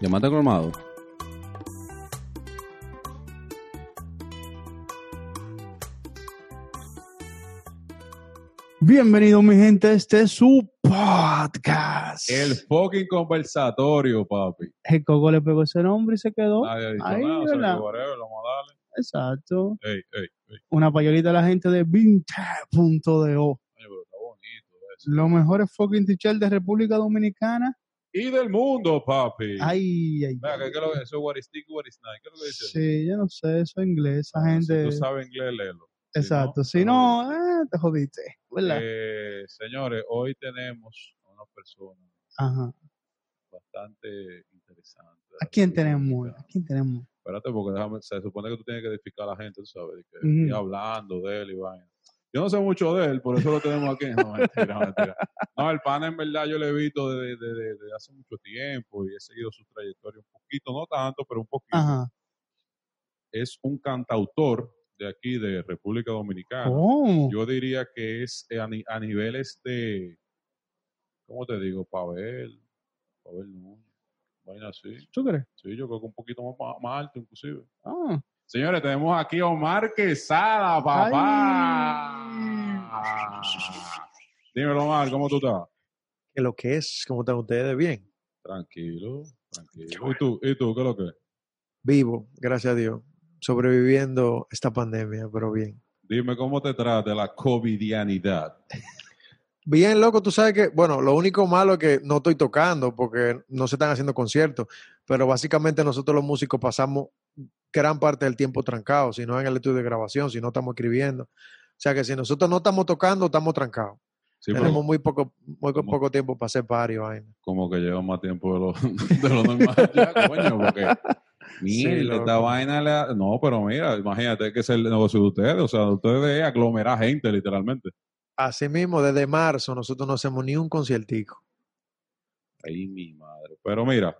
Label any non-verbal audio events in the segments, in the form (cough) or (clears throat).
Llamate colmado. Bienvenido, mi gente. Este es su podcast. El fucking conversatorio, papi. El Coco le pegó ese nombre y se quedó. Nadie ha dicho Ahí, nada, o sea, ¿verdad? que whatever, vamos a darle. Exacto. Ey, ey, ey. Una payolita a la gente de Vintage.do. Coño, pero está bonito eso. Los mejores fucking teachers de República Dominicana. Y del mundo, papi. Ay, ay, Venga, ¿qué, es lo que eso es what is stick, what is? ¿Qué es lo que dice? Sí, yo no sé, eso es inglés. Esa Ah, gente. Si tú sabes inglés, léelo. Si Exacto. no, Si no, eh, te jodiste. ¿Verdad? Eh, señores, hoy tenemos a una persona Ajá. bastante interesante. ¿A quién tenemos? ¿A quién tenemos? Espérate, porque déjame, se supone que tú tienes que edificar a la gente, tú sabes, que Ujú. estoy hablando de él y vaina. Yo no sé mucho de él, por eso lo tenemos aquí. No, mentira, mentira. No, el pana en verdad yo lo he visto desde, hace mucho tiempo y he seguido su trayectoria un poquito, no tanto, pero un poquito. Ajá. Es un cantautor de aquí, de República Dominicana. ¿Cómo? Yo diría que es a, ni- a niveles de, ¿cómo te digo? Pavel, Pavel Núñez, vaina así. ¿Tú crees? Sí, yo creo que un poquito más- más alto inclusive. Ah. Señores, tenemos aquí a Omar Quesada, papá. Dímelo, Omar, ¿cómo tú estás? que lo que es, como están ustedes, bien, Tranquilo, tranquilo. ¿Y tú, ¿Y tú qué es lo que? es? vivo, gracias a Dios, sobreviviendo esta pandemia, pero bien. Dime cómo te trata la covidianidad. Bien, loco, tú sabes que, bueno, lo único malo es que no estoy tocando porque no se están haciendo conciertos, pero básicamente nosotros los músicos pasamos gran parte del tiempo trancados, si no en el estudio de grabación, si no estamos escribiendo. O sea que si nosotros no estamos tocando, estamos trancados. Sí, Tenemos muy poco, muy poco tiempo para hacer party, vaina. como que lleva más tiempo de lo, (laughs) de lo normal ya, coño, porque (laughs) mira, esta vaina le ha- No, pero mira, imagínate que es el negocio de ustedes, o sea, de ustedes es aglomerar gente, literalmente. Así mismo, desde marzo nosotros no hacemos ni un conciertico. Ay, mi madre. Pero mira,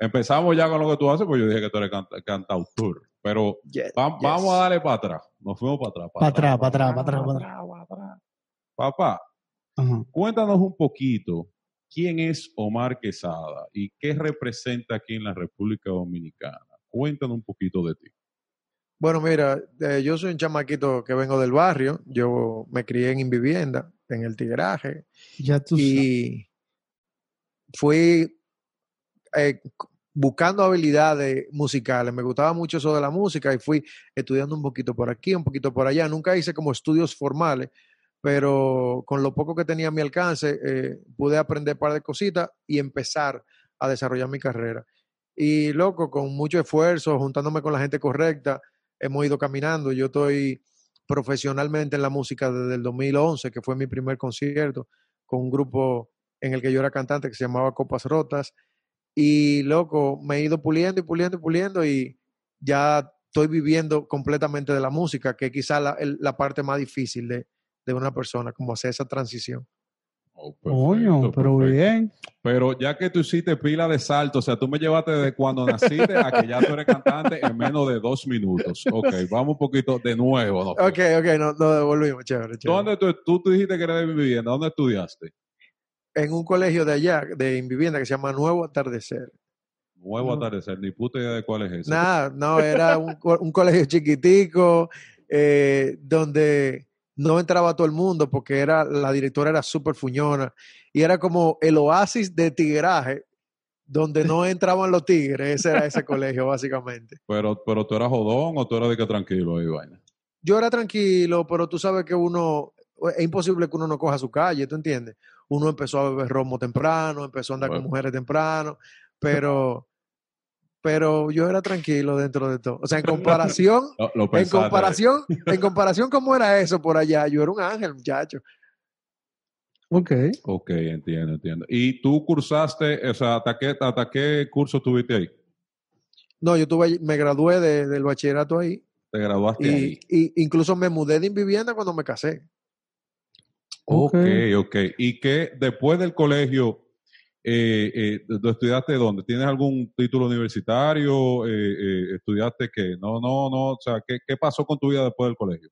empezamos ya con lo que tú haces, pues yo dije que tú eres canta- cantautor. Pero Yes, va- yes. vamos a darle para atrás. Nos fuimos para atrás. Para atrás, para atrás, para atrás, para atrás. Papá, cuéntanos un poquito quién es Omar Quesada y qué representa aquí en la República Dominicana. Cuéntanos un poquito de ti. Bueno, mira, eh, yo soy un chamaquito que vengo del barrio. Yo me crié en Invivienda, en el Tigraje, Ya tú sabes. y fui eh, buscando habilidades musicales. Me gustaba mucho eso de la música y fui estudiando un poquito por aquí, un poquito por allá. Nunca hice como estudios formales, pero con lo poco que tenía a mi alcance, eh, pude aprender un par de cositas y empezar a desarrollar mi carrera. Y loco, con mucho esfuerzo, juntándome con la gente correcta, hemos ido caminando. Yo estoy profesionalmente en la música desde el 2011, que fue mi primer concierto, con un grupo en el que yo era cantante que se llamaba Copas Rotas. Y loco, me he ido puliendo y puliendo y puliendo y ya estoy viviendo completamente de la música, que es quizá la, el- la parte más difícil de, de una persona, como hacer esa transición. Oh, Coño, pero perfecto. bien. Pero ya que tú hiciste pila de salto, o sea, tú me llevaste desde cuando naciste a que ya tú eres cantante en menos de dos minutos. Ok, vamos un poquito de nuevo. ¿no? Ok, ok, no, no devolvimos, chévere, chévere. ¿Dónde tú, tú, tú dijiste que eres de vivienda? ¿Dónde estudiaste? En un colegio de allá, de Invivienda, que se llama Nuevo Atardecer. Nuevo No. atardecer, ni puta idea de cuál es ese. Nada, no, era un colegio chiquitico, eh, donde no entraba todo el mundo porque era, la directora era súper fuñona y era como el oasis de tigraje, donde no entraban los tigres, ese era ese colegio básicamente. Pero, pero tú eras jodón o tú eras de que tranquilo ahí, vaina. Yo era tranquilo, pero tú sabes que uno, es imposible que uno no coja su calle, ¿tú entiendes? Uno empezó a beber romo temprano, empezó a andar Bueno. con mujeres temprano, (laughs) pero, pero yo era tranquilo dentro de todo. O sea, en comparación, Lo, lo en comparación, en (laughs) comparación cómo era eso por allá, yo era un ángel, muchacho. Ok. Ok, entiendo, entiendo. ¿Y tú cursaste, o sea, hasta qué, hasta qué curso tuviste ahí? No, yo tuve, me gradué de- del bachillerato ahí Te graduaste y, ahí. y incluso me mudé de vivienda cuando me casé. Ok, Ok. ¿Y que después del colegio, eh, eh, ¿tú estudiaste dónde? ¿Tienes algún título universitario? Eh, eh, ¿Estudiaste qué? No, no, no. O sea, ¿qué, ¿qué pasó con tu vida después del colegio?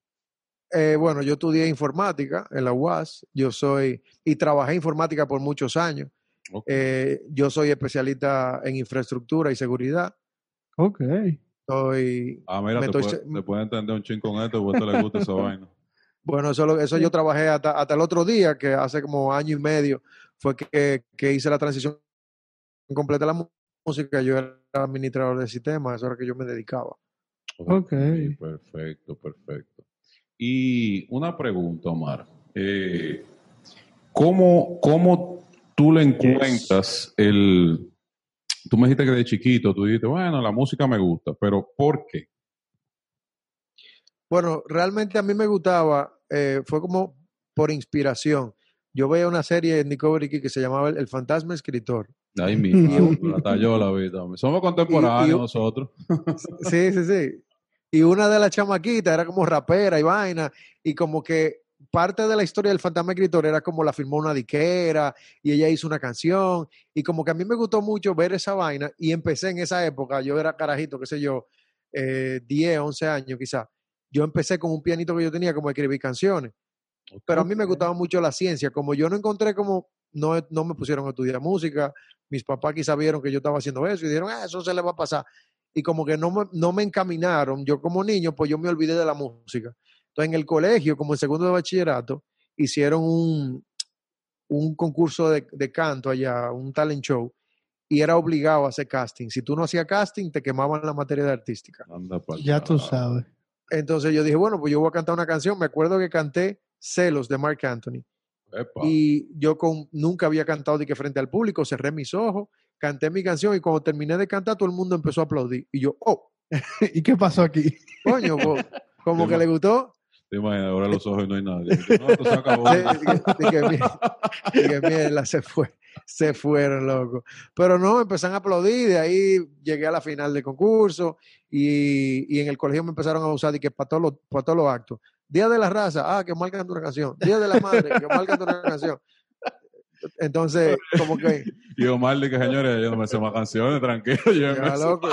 Bueno, yo estudié informática en la UAS, yo soy, y trabajé informática por muchos años, yo soy especialista en infraestructura y seguridad. Ok. Soy, Ah, mira, te estoy puede, te entender un chin con esto, porque a usted le gusta esa (laughs) vaina. Bueno, eso, lo- eso yo trabajé hasta, hasta el otro día, que hace como año y medio fue que, que hice la transición completa de la música. Yo era administrador de sistemas, eso era que yo me dedicaba. Ok. Perfecto, perfecto. Y una pregunta, Omar. Eh, ¿cómo, ¿Cómo tú le encuentras el... Tú me dijiste que de chiquito, tú dijiste, bueno, la música me gusta, pero ¿por qué? Bueno, realmente a mí me gustaba, eh, fue como por inspiración. Yo veía una serie en Discovery que se llamaba El, Fantasma Escritor. Ahí mismo, (laughs) la talló la vida. hombre. Somos contemporáneos Y- y- nosotros. (laughs) Sí, sí, sí. Y una de las chamaquitas era como rapera y vaina, y como que parte de la historia del fantasma escritor era como la firmó una diquera y ella hizo una canción, y como que a mí me gustó mucho ver esa vaina, y empecé en esa época, yo era carajito, qué sé yo, eh, 10, 11 años quizás. Yo empecé con un pianito que yo tenía como a escribir canciones, pero a mí me gustaba mucho la ciencia, como yo no encontré como, no, no me pusieron a estudiar música, mis papás quizá vieron que yo estaba haciendo eso y dijeron, ah, eso se le va a pasar y como que no me, no me encaminaron. Yo como niño, pues yo me olvidé de la música. Entonces en el colegio, como en segundo de bachillerato, hicieron un, un concurso de, de canto allá, un talent show, y era obligado a hacer casting. Si tú no hacías casting, te quemaban la materia de artística. Anda Ya tú sabes. Entonces yo dije, bueno, pues yo voy a cantar una canción. Me acuerdo que canté Celos de Mark Anthony. Epa. Y yo con, nunca había cantado de que frente al público, cerré mis ojos, canté mi canción y cuando terminé de cantar todo el mundo empezó a aplaudir. Y yo, oh, (laughs) ¿Y qué pasó aquí? coño, pues, como que le gustó. Te imaginas, ahora los ojos y no hay nadie. No, esto se acabó. Dije, "Mierda", dije, mierda, se fue, se fueron, loco. Pero no, empezaron a aplaudir, de ahí llegué a la final del concurso y, y en el colegio me empezaron a usar de que para todos los, para todos los actos. Día de la raza, ah, que mal canta una canción. Día de la madre, que mal canta una canción. Entonces, como que, Y Omar dice, señores, yo no me sé más canciones, tranquilo. Yo ya, loco,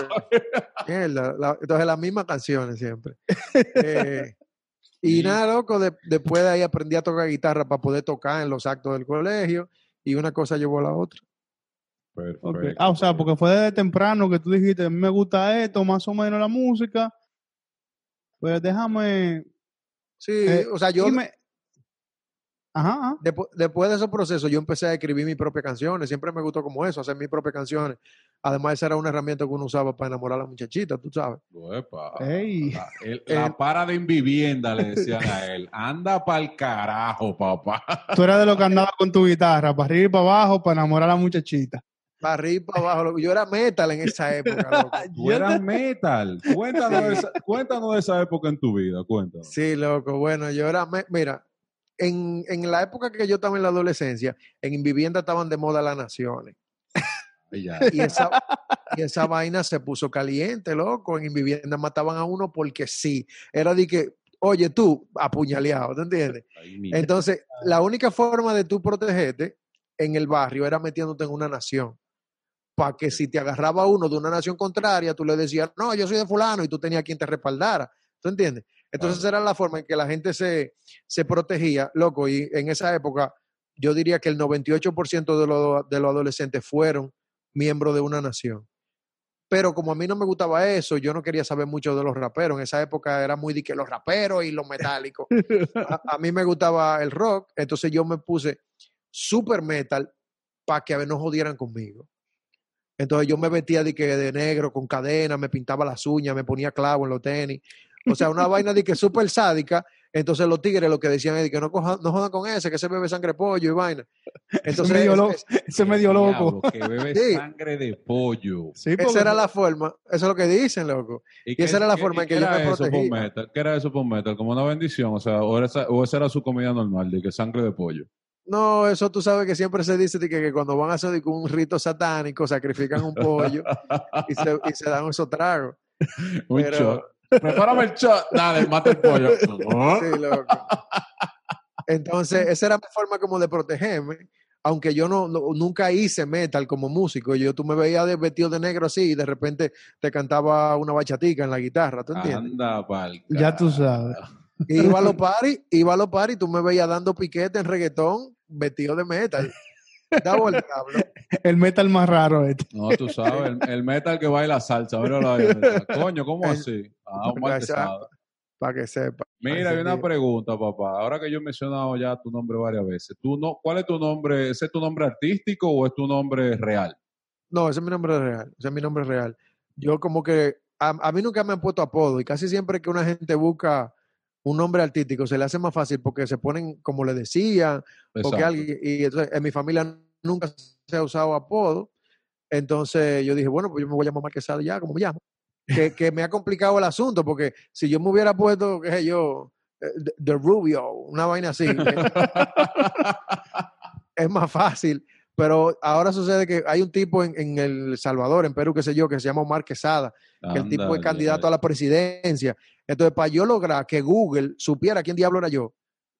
mierda, la- entonces las mismas canciones siempre. (laughs) Eh, y Sí. nada, loco, de- después de ahí aprendí a tocar guitarra para poder tocar en los actos del colegio y una cosa llevó a la otra. Perfecto. Ah, o sea, porque fue desde temprano que tú dijiste, a mí me gusta esto, más o menos la música. Pues déjame. Sí, eh, o sea, yo dime- Ajá, ajá. Depu- después de esos procesos, yo empecé a escribir mis propias canciones. Siempre me gustó como eso, hacer mis propias canciones. Además, esa era una herramienta que uno usaba para enamorar a la muchachita, tú sabes. Epa. Ey. La, el- la para de invivienda, le decían a él. Anda pa'l carajo, papá. Tú eras de los que andaba con tu guitarra, para arriba y para abajo, para enamorar a la muchachita. Para arriba, para abajo. Yo era metal en esa época, loco. (laughs) Tú eras metal. Cuéntanos, de esa, cuéntanos de esa época en tu vida, cuéntanos. Sí, loco. Bueno, yo era. me- Mira, en, en la época que yo estaba en la adolescencia, en vivienda estaban de moda las naciones. Ya. Y esa, (laughs) y esa vaina se puso caliente, loco. En vivienda mataban a uno porque sí. Era de que, oye, tú, apuñaleado, ¿te entiendes? Ay. Entonces, la única forma de tú protegerte en el barrio era metiéndote en una nación. Para que si te agarraba uno de una nación contraria, tú le decías, no, yo soy de fulano, y tú tenías quien te respaldara. ¿Tú entiendes? Entonces, era la forma en que la gente se, se protegía, loco. Y en esa época, yo diría que el 98% de, los de los adolescentes fueron miembros de una nación. Pero como a mí no me gustaba eso, yo no quería saber mucho de los raperos. En esa época era muy de que los raperos y los metálicos a, a mí me gustaba el rock, entonces yo me puse super metal para que no jodieran conmigo. Entonces yo me vestía de, que de negro, con cadena, me pintaba las uñas, me ponía clavo en los tenis. O sea, una vaina de que súper sádica. Entonces los tigres lo que decían es que no, coja- no jodan con ese, que se bebe sangre de pollo y vaina. (laughs) Entonces, medio es- Ese es medio loco. Diablo, que bebe Sí. sangre de pollo. Sí, porque- esa era la forma, eso es lo que dicen, loco. Y esa era la forma en que yo me eso por protegía. metal? ¿Qué era eso por metal? Como una bendición, o sea, o, esa, o esa era su comida normal, de que sangre de pollo. No, eso tú sabes que siempre se dice de que, que cuando van a hacer un rito satánico sacrifican un pollo y se, y se dan esos tragos. (laughs) Un Pero-. Prepárame el shot. Dale, mata el pollo. (laughs) Sí, loco. Entonces, (laughs) esa era mi forma como de protegerme. Aunque yo no, no- nunca hice metal como músico. Yo, tú me veías de, vestido de negro así y de repente te cantaba una bachatica en la guitarra, ¿tú entiendes? Anda pa'l Ya tú sabes. Iba a los paris, iba a los paris, tú me veías dando piquete en reggaetón vestido de metal. (laughs) Davo el diablo. El metal más raro este. No, tú sabes, el, el metal que baila salsa. míralo ahí. Coño, ¿cómo así? Ah, un mal. Para que sepa. Mira, hay una pregunta, papá. Ahora que yo he mencionado ya tu nombre varias veces, ¿tú no, ¿cuál es tu nombre? ¿Ese es tu nombre artístico o es tu nombre real? No, ese es mi nombre real. Ese es mi nombre real. Yo como que, a, a mí nunca me han puesto apodo y casi siempre que una gente busca un nombre artístico se le hace más fácil porque se ponen como le decían, porque alguien, y entonces en mi familia nunca se ha usado apodo. Entonces yo dije, bueno, pues yo me voy a llamar Marquesado ya, como me llamo. Que, (laughs) que me ha complicado el asunto, porque si yo me hubiera puesto, qué sé yo, eh, The- The Rubio, una vaina así, eh, (laughs) es más fácil. Pero ahora sucede que hay un tipo en, en El Salvador, en Perú, qué sé yo, que se llama Omar Quesada, que el tipo es candidato a la presidencia. Entonces, para yo lograr que Google supiera quién diablo era yo,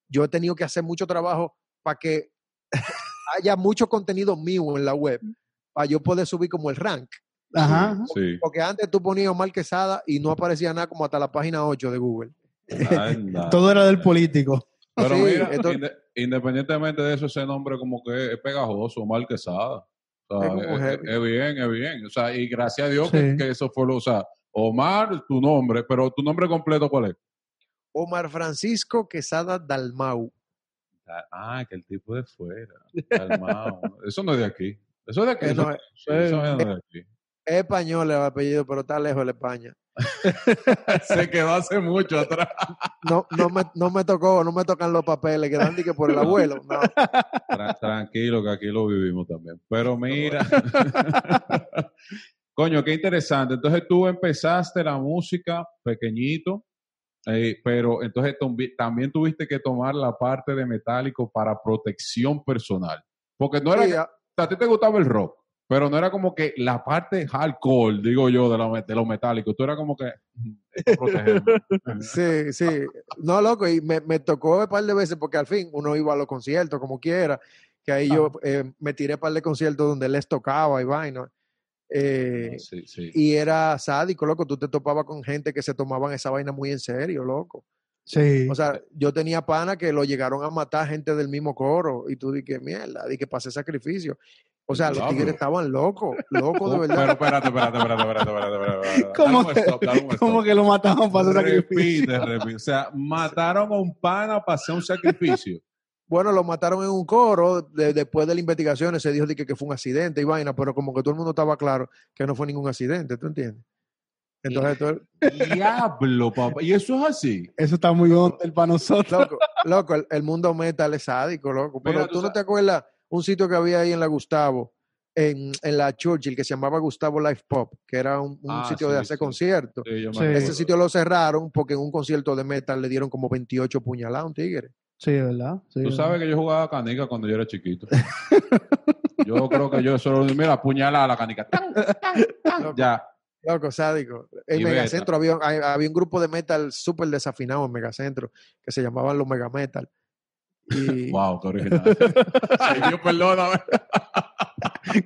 yo he tenido que hacer mucho trabajo para que (laughs) haya mucho contenido mío en la web, para yo poder subir como el rank. Ajá. Sí. Porque antes tú ponías Omar Quesada y no aparecía nada como hasta la página 8 de Google. Anda. (laughs) Todo era del político. Pero Sí, mira, entonces- independientemente de eso, ese nombre como que es pegajoso, Omar Quesada. O sea, Es bien, es bien. O sea, y gracias a Dios Sí. que, que eso fue lo, o sea, Omar, tu nombre, pero tu nombre completo, ¿cuál es? Omar Francisco Quesada Dalmau. Ah, que el tipo de fuera. Calmao. (laughs) eso no es de aquí. Eso es de aquí. Eso, no, sí, eso es de aquí. Es español el apellido, pero está lejos de España. (laughs) Se quedó hace mucho atrás. No, no, me, no me tocó, no me tocan los papeles, que dan que por el abuelo. No. Tra- tranquilo, que aquí lo vivimos también. Pero mira. (laughs) Coño, qué interesante. Entonces tú empezaste la música pequeñito, eh, pero entonces también tuviste que tomar la parte de metálico para protección personal. Porque no era Sí, que- a- a ti te gustaba el rock, pero no era como que la parte hardcore, digo yo, de lo, met- de lo metálico. Tú era como que "Mm, es para protegerme". (laughs) Sí, sí. No, loco, y me, me tocó un par de veces porque al fin uno iba a los conciertos como quiera, que ahí yo eh, me tiré un par de conciertos donde les tocaba y vaina. Eh, sí, sí. y era sádico, loco. Tú te topabas con gente que se tomaban esa vaina muy en serio, loco. Sí. O sea, yo tenía pana que lo llegaron a matar gente del mismo coro y tú di que mierda, di que pasé sacrificio. O sea, los tigres estaban locos, locos de Oh, verdad. Pero espérate, espérate, espérate, espérate. ¿Cómo que- ¿Cómo que lo mataban para hacer sacrificio? Repite, repite. O sea, (laughs) mataron a un pana para hacer un sacrificio. Bueno, lo mataron en un coro. de- después de la investigación se dijo de que, que fue un accidente y vaina, pero como que todo el mundo estaba claro que no fue ningún accidente, ¿tú entiendes? Entonces, todo el- Diablo, papá. Y eso es así. Eso está muy hotel para nosotros. loco, loco, el, el mundo metal es sádico, loco. Pero Mira, tú tú no te acuerdas un sitio que había ahí en la Gustavo, en, en la Churchill, que se llamaba Gustavo Life Pop, que era un, un Ah, sitio sí, de hacer sí. conciertos. Sí. Ese sitio lo cerraron porque en un concierto de metal le dieron como 28 puñaladas a un tigre. Sí, ¿verdad? Sí, Tú ¿verdad? sabes que yo jugaba canica cuando yo era chiquito. (laughs) Yo creo que yo solo, mira, puñalada la canica. Tan, tan, tan. Ya. Loco, sádico. En Y Megacentro había, había un grupo de metal súper desafinado en Megacentro que se llamaban los Mega Metal. Y, (laughs) Wow, qué original. (laughs) Ay, Dios, perdóname.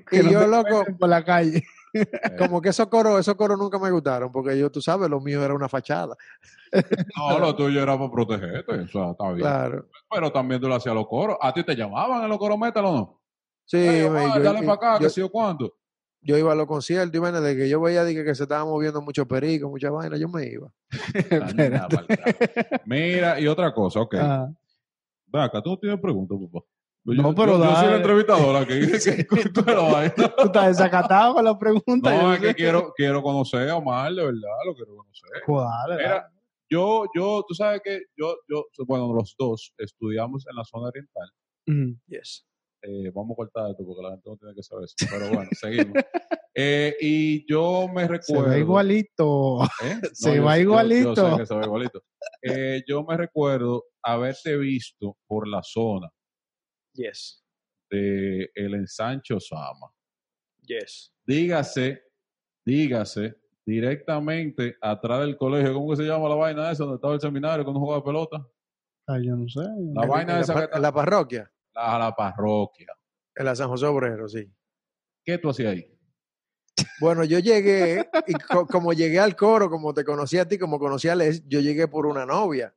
Que y no yo, loco, por la calle. (laughs) como que esos coros, esos coros nunca me gustaron, porque yo, tú sabes, lo mío era una fachada. (laughs) No, lo tuyo era para protegerte. O sea, está bien. Claro. Pero también tú lo hacías a los coros. ¿A ti te llamaban en los coros metal o no? Sí, Ey, me- Omar, yo, dale yo- para acá, yo- que sé yo cuánto. yo iba a los conciertos y bueno, de que yo veía de que, que se estaban moviendo mucho perico, mucha vaina, yo me iba. (laughs) Mira, y otra cosa, ok. Acá, tú no tienes preguntas, papá. Yo, No, pero yo, yo soy la entrevistadora que dice que tú. (laughs) Tú estás desacatado con la pregunta. No, es que quiero, quiero conocer a Omar, de verdad, lo quiero conocer. Pues dale, dale. Mira, yo, yo, tú sabes que yo, yo, bueno, los dos estudiamos en la zona oriental. Ujú. Yes. Eh, vamos a cortar esto porque la gente no tiene que saber eso. Pero bueno, seguimos. (laughs) Eh, y yo me Se recuerdo. ve igualito. ¿Eh? (laughs) Se yo- va igualito. Yo, sé que se va igualito. Eh, yo me recuerdo haberte visto por la zona Yes. de el ensancho Sama. Yes. Dígase, dígase, directamente atrás del colegio, ¿cómo que se llama la vaina esa donde estaba el seminario cuando jugaba pelota? Ay, yo no sé. La vaina en, esa la, par- la parroquia, La, la parroquia. en la San José Obrero, sí. ¿Qué tú hacías ahí? Bueno, yo llegué, y co- como llegué al coro, como te conocí a ti, como conocí a Les, yo llegué por una novia.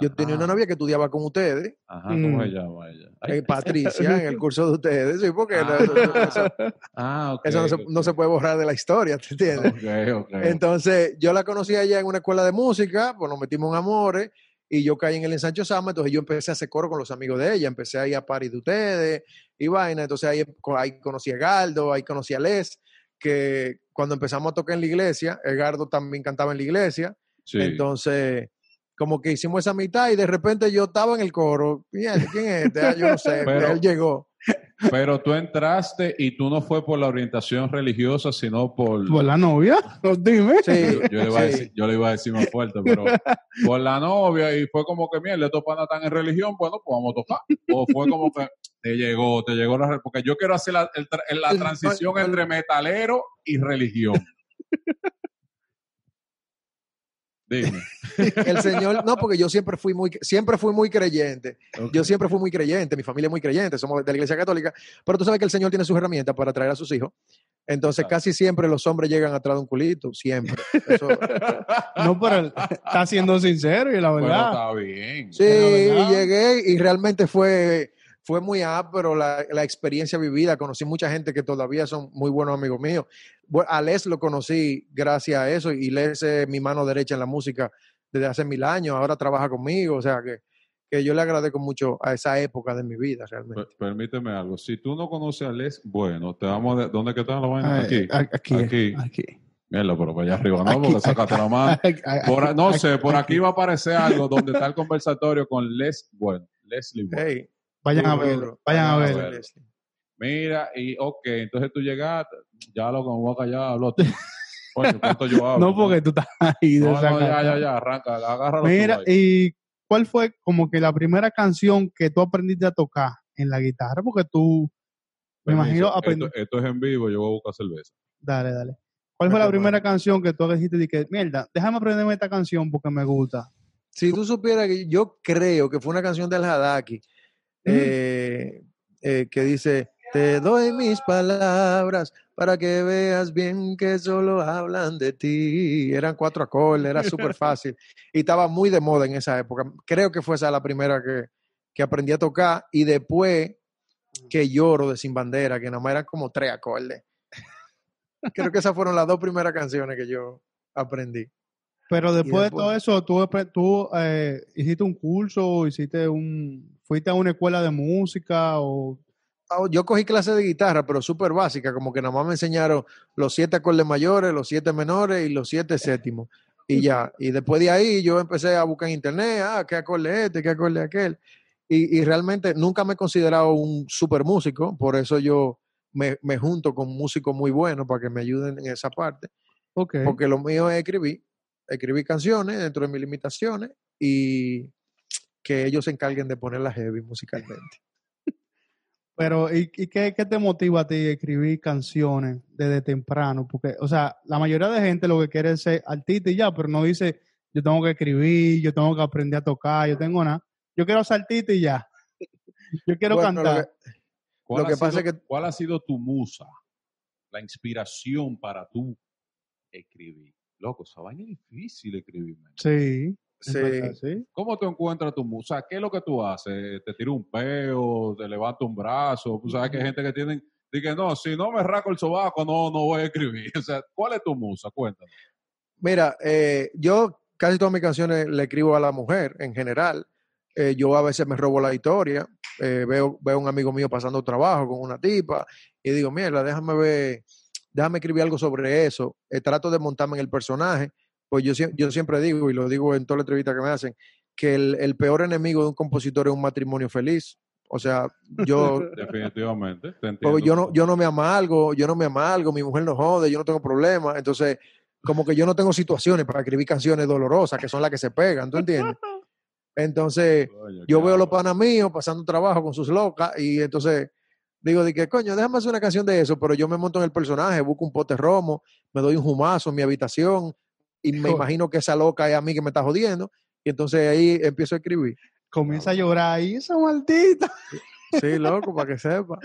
Yo tenía una novia que estudiaba con ustedes, Ajá, ¿cómo Mm. se llama ella? Ay, eh, Patricia, en el curso de ustedes. Sí, porque no- eso, eso- (laughs) ah, ok, eso no, se, no se ok. puede borrar de la historia, ¿te entiendes? Ok, ok. Entonces, yo la conocí allá en una escuela de música, pues nos metimos en amores y yo caí en el ensancho Sama, entonces yo empecé a hacer coro con los amigos de ella, empecé a ir a París de ustedes y vaina, entonces ahí, ahí conocí a Gardo, ahí conocí a Les, que cuando empezamos a tocar en la iglesia, Edgardo también cantaba en la iglesia, Sí. entonces como que hicimos esa mitad y de repente yo estaba en el coro, "Mierda, ¿quién es este? Ah, yo no sé, Pero- él llegó. Pero tú entraste y tú no fue por la orientación religiosa, sino por... ¿Por la novia? Dime. Sí, yo, yo le iba a decir, yo le iba a decir más fuerte, pero por la novia y fue como que, mierda, estos panas están en religión, bueno, pues vamos a tocar. O fue como que te llegó, te llegó la... Porque yo quiero hacer la, el la transición entre metalero y religión. Dime. (laughs) El Señor, no, porque yo siempre fui muy, siempre fui muy creyente. Yo siempre fui muy creyente, mi familia es muy creyente, somos de la iglesia católica, pero tú sabes que el Señor tiene sus herramientas para atraer a sus hijos. Entonces, Claro. casi siempre los hombres llegan atrás de un culito, siempre. Eso- (laughs) No, pero está siendo sincero y la Bueno, verdad. está bien. sí, llegué y realmente fue, fue muy ápero la, la experiencia vivida. Conocí mucha gente que todavía son muy buenos amigos míos. A Les lo conocí gracias a eso y Les es mi mano derecha en la música desde hace mil años. Ahora trabaja conmigo, o sea que, que yo le agradezco mucho a esa época de mi vida realmente. Per- Permíteme algo. Si tú no conoces a Les, bueno, te vamos a... ¿Dónde que está la vaina? Ay, Aquí. Aquí. Aquí. Aquí. Mierda, pero para allá arriba, ¿no? Aquí, Porque sacaste la mano. (laughs) Por no aquí, sé, por aquí va a aparecer algo donde está el conversatorio con Les Bueno, Leslie Bueno. Hey, Vayan a verlo. duro. Vayan a verlo. Mira, y ok, entonces tú llegaste, ya lo como voy a callar, hablo tú. (laughs) Coño, ¿cuánto yo hablo? No, porque tú estás ahí. No, no, desacatado. ya, ya, ya, arranca, agárralo. Mira. ¿y cuál fue como que la primera canción que tú aprendiste a tocar en la guitarra? Porque tú, me Permiso, imagino, esto, aprendí. esto es en vivo, yo voy a buscar cerveza. Dale, dale. ¿Cuál fue la primera canción que tú dijiste de que, mierda, déjame aprenderme esta canción porque me gusta? Si tú supieras que yo creo que fue una canción del Hadaki eh, eh, que dice, te doy mis palabras para que veas bien que solo hablan de ti. Eran cuatro acordes, era súper fácil y estaba muy de moda en esa época. Creo que fue esa la primera que, que aprendí a tocar y después que lloro de Sin Bandera, que nada más eran como tres acordes. Creo que esas fueron las dos primeras canciones que yo aprendí. Pero después, de todo eso, tú, tú eh, hiciste un curso, hiciste un, fuiste a una escuela de música o Ah, Yo cogí clases de guitarra, pero súper básica, como que nada más me enseñaron los siete acordes mayores, los siete menores y los siete séptimos. Y ya, y después de ahí yo empecé a buscar en internet, ah, qué acorde es este, qué acorde es aquel. Y, y realmente nunca me he considerado un super músico, por eso yo me, me junto con músicos muy buenos para que me ayuden en esa parte, Ok. porque lo mío es escribir, escribir canciones dentro de mis limitaciones y que ellos se encarguen de ponerlas heavy musicalmente. (laughs) Pero, ¿y, y qué, qué te motiva a ti a escribir canciones desde temprano? Porque, o sea, la mayoría de gente lo que quiere es ser artista y ya, pero no dice, yo tengo que escribir, yo tengo que aprender a tocar, yo tengo nada. Yo quiero ser artista y ya. (laughs) Yo quiero Bueno, lo cantar. que- ¿Cuál Lo ha que pasa sido- es que- ¿Cuál ha sido tu musa? La inspiración para tú escribir. Loco, esa vaina es difícil escribir. man. Sí. Sí. sí. ¿Cómo te encuentras tu musa? ¿Qué es lo que tú haces? ¿Te tira un peo? ¿Te levanta un brazo? Tú sabes que hay gente que tienen... Dice, no, si no me raco el sobaco, no, no voy a escribir. (laughs) O sea, ¿cuál es tu musa? Cuéntame. Mira, eh, yo casi todas mis canciones le escribo a la mujer en general. Eh, yo a veces me robo la historia. eh, veo, veo un amigo mío pasando trabajo con una tipa y digo, mierda, déjame ver, déjame escribir algo sobre eso. Eh, trato de montarme en el personaje. Pues yo, yo siempre digo, y lo digo en todas las entrevistas que me hacen, que el, el peor enemigo de un compositor es un matrimonio feliz. O sea, yo (laughs) Definitivamente. Te porque yo no, yo no me amargo, yo no me amargo, mi mujer no jode, yo no tengo problemas. Entonces, como que yo no tengo situaciones para escribir canciones dolorosas, que son las que se pegan, ¿tú entiendes? (laughs) Entonces, yo veo a los panas míos pasando trabajo con sus locas y entonces digo, de que coño, déjame hacer una canción de eso, pero yo me monto en el personaje, busco un pote romo, me doy un humazo en mi habitación y me Hijo. imagino que esa loca es a mí que me está jodiendo y entonces ahí empiezo a escribir. Comienza a llorar ahí, esa maldita. Sí, loco, para que sepa.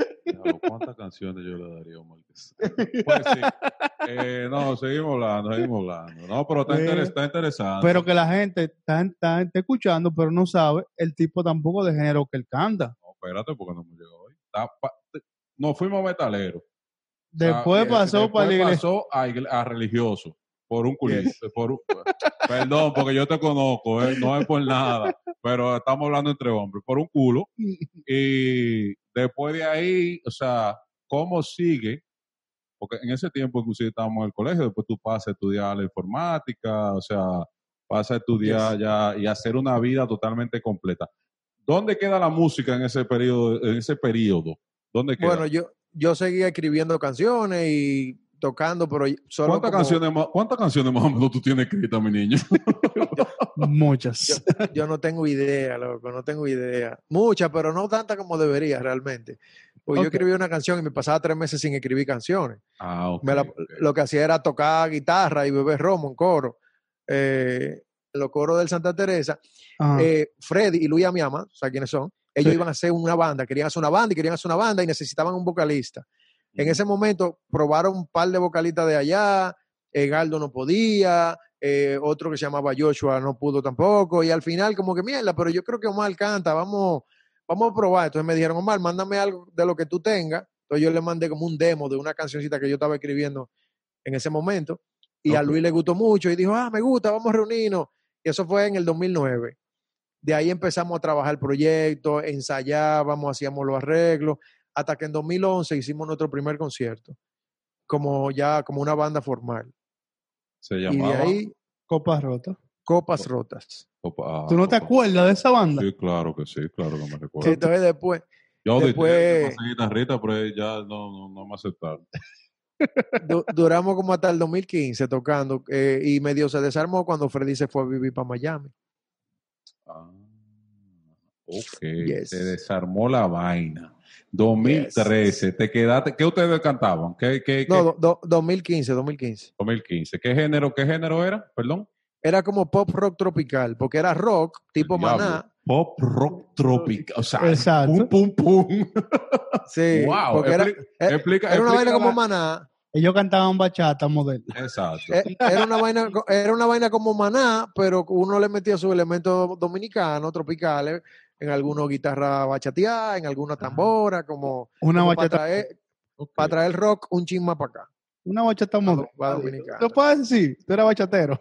¿Cuántas canciones yo le daría a Omar? Pues sí. Eh, no, seguimos hablando, seguimos hablando. No, pero está, Eh, está interesante. Pero que la gente está, está- está escuchando, pero no sabe el tipo tampoco de género que él canta. No, espérate, porque no me llegó hoy. Está Nos fuimos metaleros. Después eh, pasó después para la iglesia. pasó a, a religioso. Por un culito. Por un- perdón, porque yo te conozco, eh, no es por nada. Pero estamos hablando entre hombres. Por un culo. (laughs) Y después de ahí, o sea, ¿cómo sigue? Porque en ese tiempo inclusive estábamos en el colegio, después tú pasas a estudiar la informática, o sea, pasas a estudiar Yes. ya y hacer una vida totalmente completa. ¿Dónde queda la música en ese periodo? En ese periodo? ¿Dónde queda? Bueno, yo, yo seguía escribiendo canciones y tocando, pero solo ¿Cuántas, como- canciones más, ¿Cuántas canciones más o menos tú tienes escritas, mi niño? (laughs) Muchas. Yo no tengo idea, loco, no tengo idea. Muchas, pero no tantas como debería realmente. Porque yo escribí una canción y me pasaba tres meses sin escribir canciones. Ah, ok. Me la- ok. Lo que hacía era tocar guitarra y beber romo en coro. Eh, en los coros del Santa Teresa. Ajá. Eh, Freddy y Luis Amiama, o sea quiénes son, ellos Sí. iban a hacer una banda, querían hacer una banda y querían hacer una banda y necesitaban un vocalista. En ese momento probaron un par de vocalistas de allá, eh, Galdo no podía, eh, otro que se llamaba Joshua no pudo tampoco, y al final como que mierda, pero yo creo que Omar canta, vamos, vamos a probar. Entonces me dijeron, Omar, mándame algo de lo que tú tengas. Entonces yo le mandé como un demo de una cancioncita que yo estaba escribiendo en ese momento, y a. Luis le gustó mucho y dijo, ah, me gusta, vamos a reunirnos. Y eso fue en el 2009. De ahí empezamos a trabajar el proyecto, ensayábamos, hacíamos los arreglos, hasta que en 2011 hicimos nuestro primer concierto, como ya como una banda formal. Se Y de llamaba. ahí, Copas rotas. Copas Rotas. Opa, ah, ¿Tú no te Copa. acuerdas de esa banda? Sí, claro que sí, claro que me recuerdo. Entonces después, Yo después- guitarrita, pero ya no, no, no me aceptaron. (laughs) du- duramos como hasta el 2015 tocando eh, y medio se desarmó cuando Freddy se fue a vivir para Miami. Ah, ok, Yes. se desarmó la vaina. 2013, te quedaste. ¿Qué ustedes cantaban? ¿Qué, qué, No, qué- do- do- 2015, 2015. 2015. ¿Qué género, qué género era? Perdón. Era como pop rock tropical, porque era rock tipo Diablo. maná. Pop rock tropical. O sea, Exacto. pum, pum, pum. Sí, (laughs) wow. porque era, Expli- eh, explica, era una vaina como la- maná. Ellos cantaban bachata modelo. Exacto. Eh, Era una vaina, era una vaina como maná, pero uno le metía sus elementos dominicanos, tropicales, en algunos guitarra bachateada, en alguna tambora, como, Una como para bachata. traer, para traer el rock un chin más para acá. Una bachata modelo. va dominicana. ¿Tú puedes decir? Tú eres bachatero.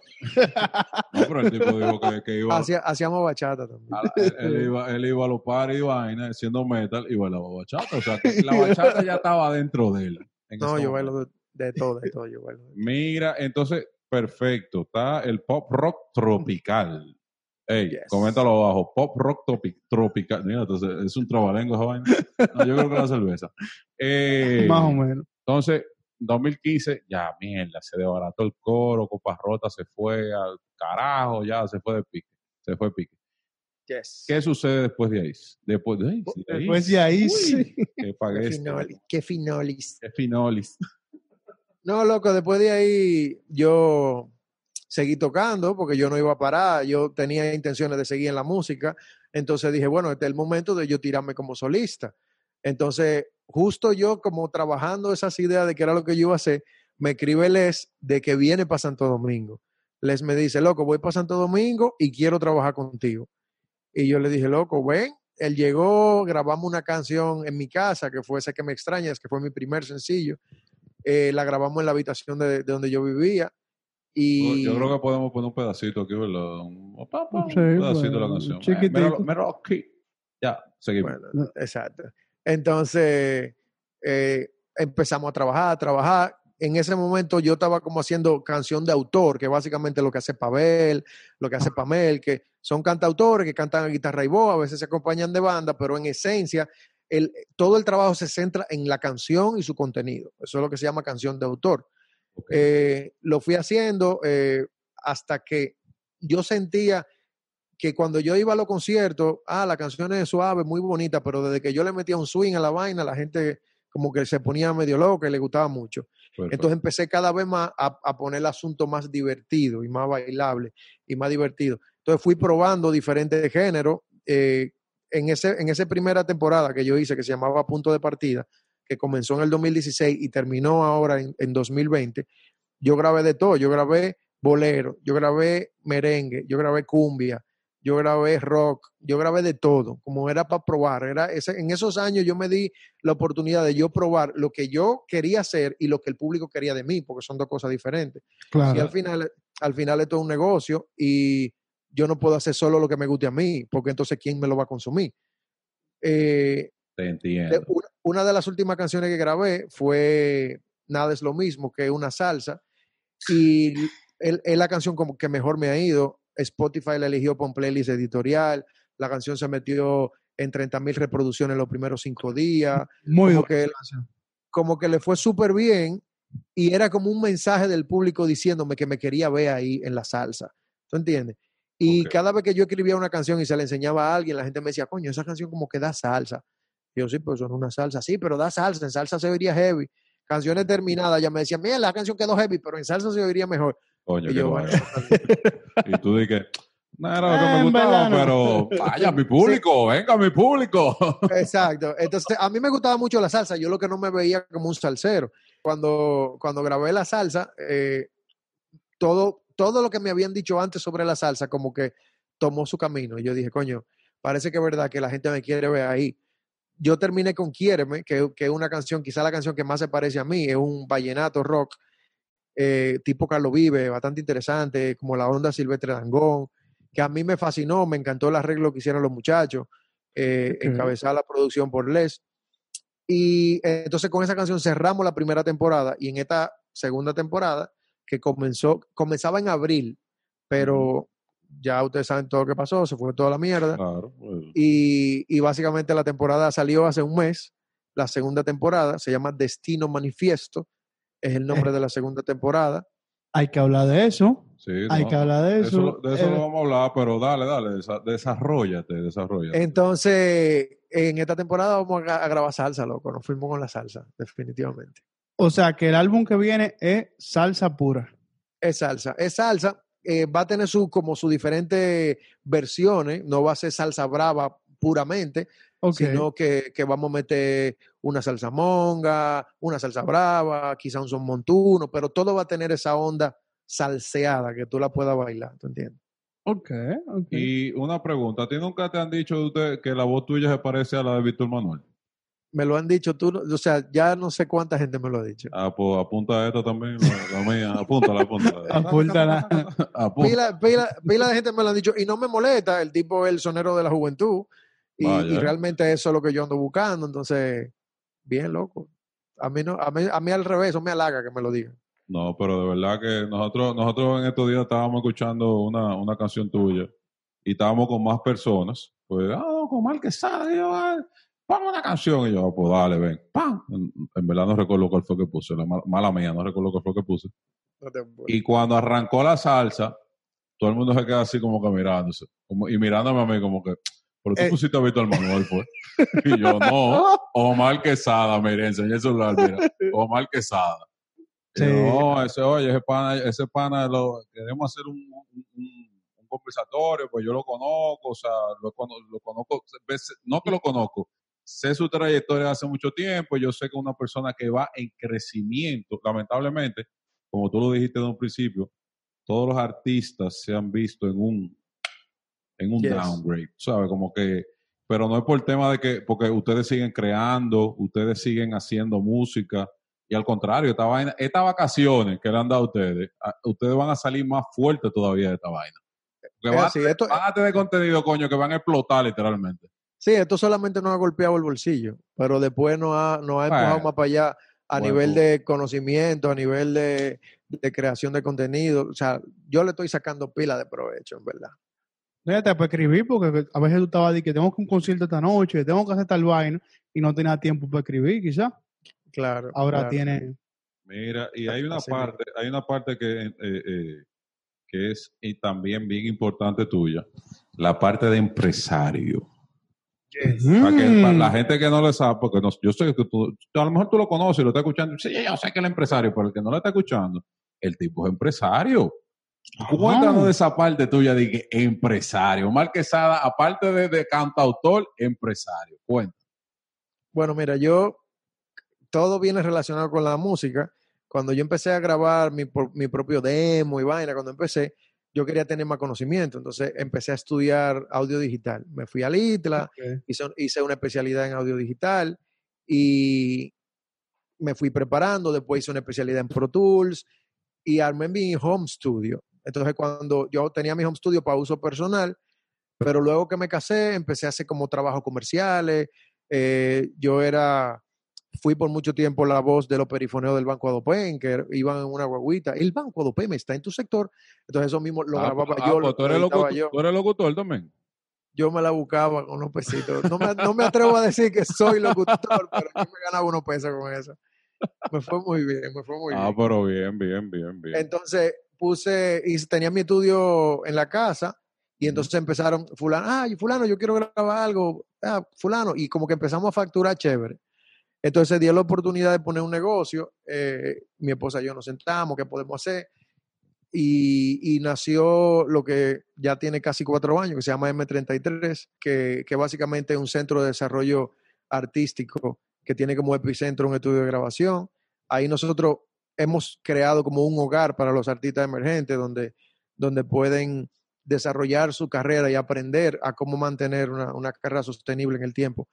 No, pero el tipo dijo que, que iba. Hacía- hacíamos bachata también. la- él, él iba, él iba a los pares y vaina, haciendo metal y bailaba bachata. O sea, que la (laughs) bachata ya estaba dentro de él. No, yo momento. bailo de, de todo, de todo, yo bailo. Mira, entonces, perfecto. Está el pop rock tropical. Ey, Yes. coméntalo abajo. Pop rock tropi- tropical. Mira, entonces es un trabalengo vaina. No, yo creo que la cerveza. Eh, Más o menos. Entonces, 2015, ya mierda, se desbarató el coro, Copas Rotas se fue al carajo, ya se fue de pique. Se fue de pique. Yes. ¿Qué sucede después de ahí? Después de ahí. de ahí. Después de ahí, Uy, sí. qué pagué Qué, finoli- qué finolis. Qué finolis. No, loco, después de ahí yo seguí tocando porque yo no iba a parar, yo tenía intenciones de seguir en la música, entonces dije, bueno, este es el momento de yo tirarme como solista. Entonces, justo yo como trabajando esas ideas de qué era lo que yo iba a hacer, me escribe Les de que viene para Santo Domingo. Les me dice, loco, voy para Santo Domingo y quiero trabajar contigo. Y yo le dije, loco, ven. Él llegó, grabamos una canción en mi casa, que fue esa que me extrañas, que fue mi primer sencillo. Eh, la grabamos en la habitación de, de donde yo vivía. Y Yo creo que podemos poner un pedacito aquí, ¿verdad? Un, pedacito de la canción. aquí. Ya, seguimos. Bueno, exacto. Entonces, eh, empezamos a trabajar, a trabajar. En ese momento yo estaba como haciendo canción de autor, que básicamente lo que hace Pavel, lo que hace Pamel, que son cantautores que cantan a guitarra y voz, a veces se acompañan de banda, pero en esencia el, todo el trabajo se centra en la canción y su contenido. Eso es lo que se llama canción de autor. Eh, lo fui haciendo eh, hasta que yo sentía que cuando yo iba a los conciertos, ah, la canción es suave, muy bonita, pero desde que yo le metía un swing a la vaina, la gente como que se ponía medio loca y le gustaba mucho. Perfecto. Entonces empecé cada vez más a, a poner el asunto más divertido y más bailable y más divertido. Entonces fui probando diferentes géneros. eh, en, ese, en esa primera temporada que yo hice, que se llamaba Punto de Partida, que comenzó en el 2016 y terminó ahora en, en 2020, yo grabé de todo. Yo grabé bolero, yo grabé merengue, yo grabé cumbia, yo grabé rock, yo grabé de todo, como era para probar. Era ese, en esos años yo me di la oportunidad de yo probar lo que yo quería hacer y lo que el público quería de mí, porque son dos cosas diferentes. Claro. Y al final, al final esto es un negocio y yo no puedo hacer solo lo que me guste a mí, porque entonces ¿quién me lo va a consumir? Eh, Te de- entiendo. una, una de las últimas canciones que grabé fue Nada es lo mismo, que es una salsa. Y es la canción como que mejor me ha ido. Spotify la eligió por un playlist editorial. La canción se metió en 30 mil reproducciones los primeros cinco días. Muy como que, como que le fue súper bien. Y era como un mensaje del público diciéndome que me quería ver ahí en la salsa. ¿Tú entiendes? Y cada vez que yo escribía una canción y se la enseñaba a alguien, la gente me decía, coño, esa canción como que da salsa. Y yo, sí, pero eso no es una salsa. Sí, pero da salsa. En salsa se oiría heavy. Canciones terminadas, ya me decían, mira, la canción quedó heavy, pero en salsa se oiría mejor. Coño, Y qué yo, bueno. (laughs) Y tú dices, no era lo que Eh, me en gustaba, verdad no. pero vaya, mi (laughs) público, venga, mi público. (laughs) Exacto. Entonces, a mí me gustaba mucho la salsa. Yo lo que no me veía como un salsero. Cuando, cuando grabé la salsa, eh, todo, todo lo que me habían dicho antes sobre la salsa, como que tomó su camino. Y yo dije, coño, parece que es verdad que la gente me quiere ver ahí. Yo terminé con Quiéreme, que, que es una canción, quizá la canción que más se parece a mí, es un vallenato rock eh, tipo Carlos Vive, bastante interesante, como la onda Silvestre Dangón, que a mí me fascinó, me encantó el arreglo que hicieron los muchachos, eh, la producción por Les. Y eh, entonces con esa canción cerramos la primera temporada y en esta segunda temporada, que comenzó, comenzaba en abril, pero ya ustedes saben todo lo que pasó, se fue toda la mierda. Claro, pues, Y, y básicamente la temporada salió hace un mes, la segunda temporada, se llama Destino Manifiesto, es el nombre de la segunda temporada. Hay que hablar de eso. sí, Hay no, que hablar de eso. de eso Eh, lo vamos a hablar, pero dale, dale, desa- desarrollate, desarrollate. Entonces, en esta temporada vamos a grabar salsa, loco. Nos fuimos con la salsa, definitivamente. O sea, que el álbum que viene es salsa pura. Es salsa. Es salsa. eh, va a tener su, como sus diferentes versiones. No va a ser salsa brava puramente, sino que, que vamos a meter una salsa monga, una salsa brava, quizá un son montuno, pero todo va a tener esa onda salseada que tú la puedas bailar, ¿tú entiendes? Ok, ok. Y una pregunta, ¿a ti nunca te han dicho de usted que la voz tuya se parece a la de Víctor Manuel? Me lo han dicho tú, o sea, ya no sé cuánta gente me lo ha dicho. Ah, pues apunta esta también, la, la mía, apúntala, apúntala. (laughs) Apúntala. Apunta. pila, pila, pila de gente me lo han dicho y no me molesta, el tipo es el sonero de la juventud y, realmente eso es lo que yo ando buscando, entonces, bien loco. A mí, no, a, mí, a mí al revés, eso me halaga que me lo digan. No, pero de verdad que nosotros, nosotros en estos días estábamos escuchando una, una canción tuya y estábamos con más personas. Pues, ah, no, con Mal Quesada, y pon una canción. Y yo, ah, pues dale, ven, ¡pam! En, en verdad no recuerdo cuál fue que puse, la mal- mala mía, no recuerdo cuál fue que puse. No Y cuando arrancó la salsa, todo el mundo se queda así como que mirándose, como, y mirándome a mí como que, pero tú Eh. pusiste a Víctor Manuel, fue. (laughs) Y yo, no, (laughs) Omar Quesada, mire, enseñé el celular, mira, Omar Quesada. Yo, Sí. No, ese, oye, ese pana, ese pana lo, queremos hacer un, un, conversatorio, pues yo lo conozco, o sea, lo, lo conozco, no que lo conozco, sé su trayectoria hace mucho tiempo, yo sé que es una persona que va en crecimiento, lamentablemente, como tú lo dijiste de un principio, todos los artistas se han visto en un, en un Yes. downgrade, ¿sabes? Como que, pero no es por el tema de que, porque ustedes siguen creando, ustedes siguen haciendo música, y al contrario, esta vaina, estas vacaciones que le han dado a ustedes, a- ustedes van a salir más fuertes todavía de esta vaina. Porque Es van, así, esto, van a tener contenido, coño, que van a explotar literalmente. Sí, esto solamente nos ha golpeado el bolsillo, pero después nos ha, nos ha empujado Bueno. más para allá a Bueno, nivel de conocimiento, a nivel de, de creación de contenido. O sea, yo le estoy sacando pila de provecho, en verdad. Fíjate, para escribir, porque a veces tú estabas de que tengo que un concierto esta noche, tengo que hacer tal vaina, y no tenía tiempo para escribir, quizás. Claro. Ahora claro. tiene. Mira, y hay una parte, hay una parte que, eh, eh, que es y también bien importante tuya, la parte de empresario. Yes. Para que para Mm. la gente que no lo sabe, porque no- yo sé que tú, a lo mejor tú lo conoces y lo estás escuchando, sí, yo sé que el empresario, pero el que no lo está escuchando, el tipo es empresario. Cuéntanos de esa parte tuya de que empresario. Omar Quesada, aparte de, de cantautor, empresario. Cuenta. Bueno, mira, yo todo viene relacionado con la música. Cuando yo empecé a grabar mi, mi propio demo y vaina, cuando empecé, yo quería tener más conocimiento, entonces empecé a estudiar audio digital. Me fui a Litla, hice, hice, una especialidad en audio digital y me fui preparando, después hice una especialidad en Pro Tools y armé mi home studio. Entonces cuando yo tenía mi home studio para uso personal, pero luego que me casé empecé a hacer como trabajos comerciales, eh, yo era fui por mucho tiempo la voz de los perifoneos del Banco Adopen, que iban en una guaguita. El Banco Adopen está en tu sector. Entonces eso mismo lo ah, grababa ah, yo. Pues tú, eres locutor, yo. tú eres locutor también. Yo me la buscaba con unos pesitos. No me, no me atrevo a decir que soy locutor, pero yo me ganaba unos pesos con eso. Me fue muy bien, me fue muy ah, bien. Ah, pero bien, bien, bien, bien. Entonces puse, y tenía mi estudio en la casa, y entonces empezaron, fulano, ah, fulano, yo quiero grabar algo, ah, fulano, y como que empezamos a facturar chévere. Entonces dio la oportunidad de poner un negocio, eh, mi esposa y yo nos sentamos, ¿qué podemos hacer? Y, nació lo que ya tiene casi cuatro años, que se llama M33, que, que básicamente es un centro de desarrollo artístico que tiene como epicentro un estudio de grabación. Ahí nosotros hemos creado como un hogar para los artistas emergentes donde, donde pueden desarrollar su carrera y aprender a cómo mantener una carrera sostenible en el tiempo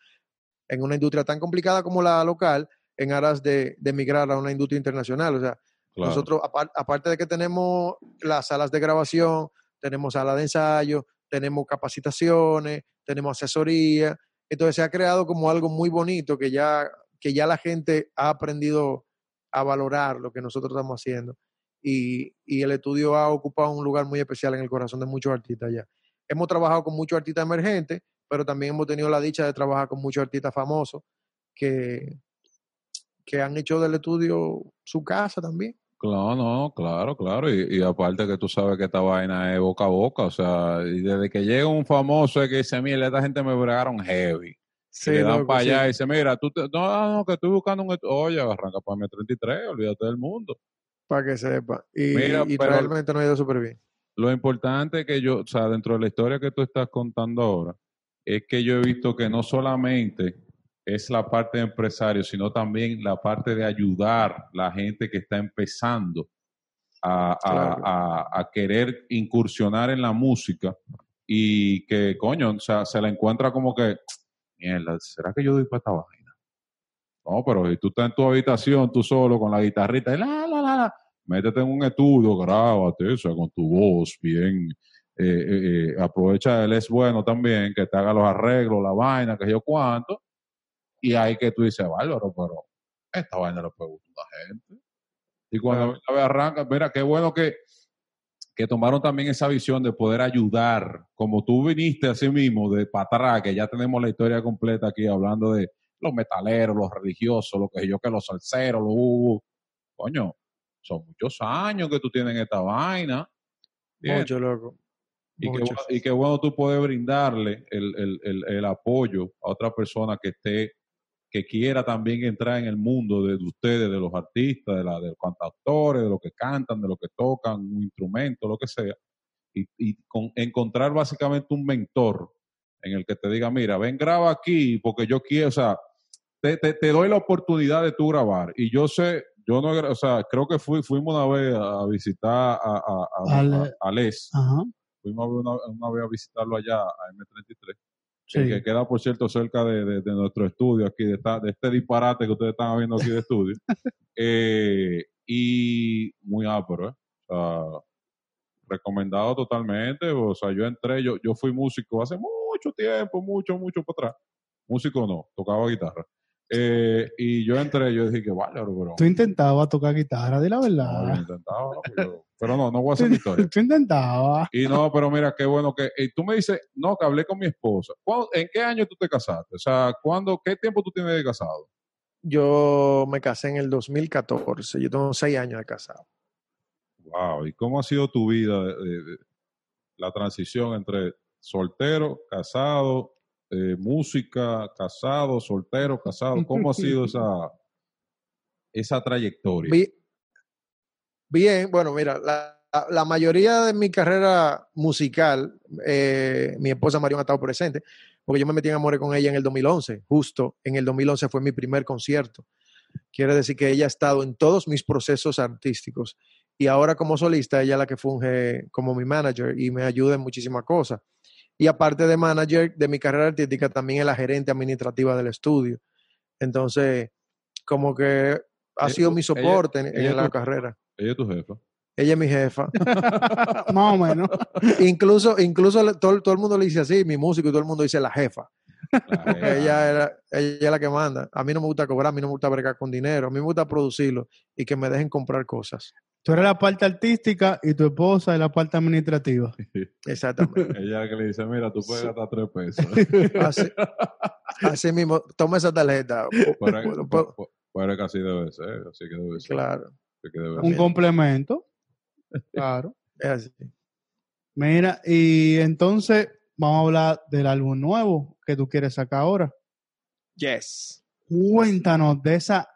en una industria tan complicada como la local en aras de, de migrar a una industria internacional. O sea, nosotros, aparte de que tenemos las salas de grabación, tenemos salas de ensayo, tenemos capacitaciones, tenemos asesoría. Entonces se ha creado como algo muy bonito que ya, que ya la gente ha aprendido a valorar lo que nosotros estamos haciendo. Y, y, el estudio ha ocupado un lugar muy especial en el corazón de muchos artistas ya. Hemos trabajado con muchos artistas emergentes pero también hemos tenido la dicha de trabajar con muchos artistas famosos que, que han hecho del estudio su casa también. Claro, no, claro, claro. Y, aparte que tú sabes que esta vaina es boca a boca, o sea, y desde que llega un famoso es que dice, mira, esta gente me bregaron heavy. Sí, le dan para allá y dice, mira, tú no, no, que estoy buscando un... Oye, arranca para mi 33, olvídate del mundo. Para que sepa. Y, y realmente no ha ido súper bien. Lo importante que yo, o sea, dentro de la historia que tú estás contando ahora, es que yo he visto que no solamente es la parte de empresario, sino también la parte de ayudar a la gente que está empezando a, querer incursionar en la música y que, coño, o sea, se la encuentra como que, mierda, ¿será que yo doy para esta vaina? No, pero si tú estás en tu habitación, tú solo, con la guitarrita, y la, la, la, la, métete en un estudio, grábate, o sea, con tu voz bien, eh, eh, eh, aprovecha, él es bueno también, que te haga los arreglos, la vaina, que yo cuánto, y ahí que tú dices, bárbaro, pero esta vaina le puede gustar a la gente. Y cuando la vez arranca, mira, qué bueno que, que tomaron también esa visión de poder ayudar, como tú viniste así mismo, de para que ya tenemos la historia completa aquí, hablando de los metaleros, los religiosos, lo que yo que los salseros, los uh, coño, son muchos años que tú tienes esta vaina. Mucho loco. Y qué, bueno tú puedes brindarle el, apoyo a otra persona que esté, que quiera también entrar en el mundo de, ustedes, de los artistas, de, la, de los cantautores, de los que cantan, de los que tocan un instrumento, lo que sea. Y, con, encontrar básicamente un mentor en el que te diga, mira, ven, graba aquí porque yo quiero, o sea, te, doy la oportunidad de tú grabar. Y yo sé, yo no, o sea, creo que fui, fuimos una vez a visitar a, a, a, a Les. Ajá fuimos una, una, vez a visitarlo allá, a M33, que queda, por cierto, cerca de, de, nuestro estudio aquí, de, esta, de, este disparate que ustedes están viendo aquí de estudio. (laughs) eh, y muy ápero, ¿eh? O sea, recomendado totalmente. O sea, yo entré, yo, yo fui músico hace mucho tiempo, mucho, mucho para atrás. Músico no, tocaba guitarra. Eh, y yo entré, yo dije que vale, pero. Tú intentabas tocar guitarra, de la verdad. No, yo intentaba, pero, no, no voy a hacer (laughs) historia. Tú intentabas. Y no, pero mira, qué bueno que. Y tú me dices, no, que hablé con mi esposa. ¿En qué año tú te casaste? O sea, ¿cuándo, ¿qué tiempo tú tienes de casado? Yo me casé en el 2014. Yo tengo seis años de casado. Wow. ¿Y cómo ha sido tu vida, la transición entre soltero, casado, eh, música, casado, soltero, casado? ¿Cómo ha sido esa, esa trayectoria? Bien, bueno, mira, la, mayoría de mi carrera musical, eh, mi esposa Marión ha estado presente, porque yo me metí en con ella en el 2011, justo en el 2011 fue mi primer concierto. Quiere decir que ella ha estado en todos mis procesos artísticos. Y ahora como solista, ella es la que funge como mi manager y me ayuda en muchísimas cosas. Y aparte de manager de mi carrera artística, también es la gerente administrativa del estudio. Entonces, como que ha sido mi soporte en, en ella la tu- carrera. Ella es tu jefa. Ella es mi jefa. (laughs) Más o menos. (laughs) incluso incluso todo, todo el mundo le dice así, mi músico, y todo el mundo dice la jefa. La jefa. Ella, era, ella es la que manda. A mí no me gusta cobrar, a mí no me gusta bregar con dinero, a mí me gusta producirlo y que me dejen comprar cosas. Tú eres la parte artística y tu esposa es la parte administrativa. (laughs) Exactamente. Ella que le dice, mira, tú puedes Sí. gastar tres pesos. (laughs) Así, (laughs) así mismo, toma esa tarjeta. Pero, pero- pero que así debe ser, así que debe ser. claro, así que debe Un complemento. Claro. es así. Mira, y entonces vamos a hablar del álbum nuevo que tú quieres sacar ahora. Yes. Cuéntanos de esa,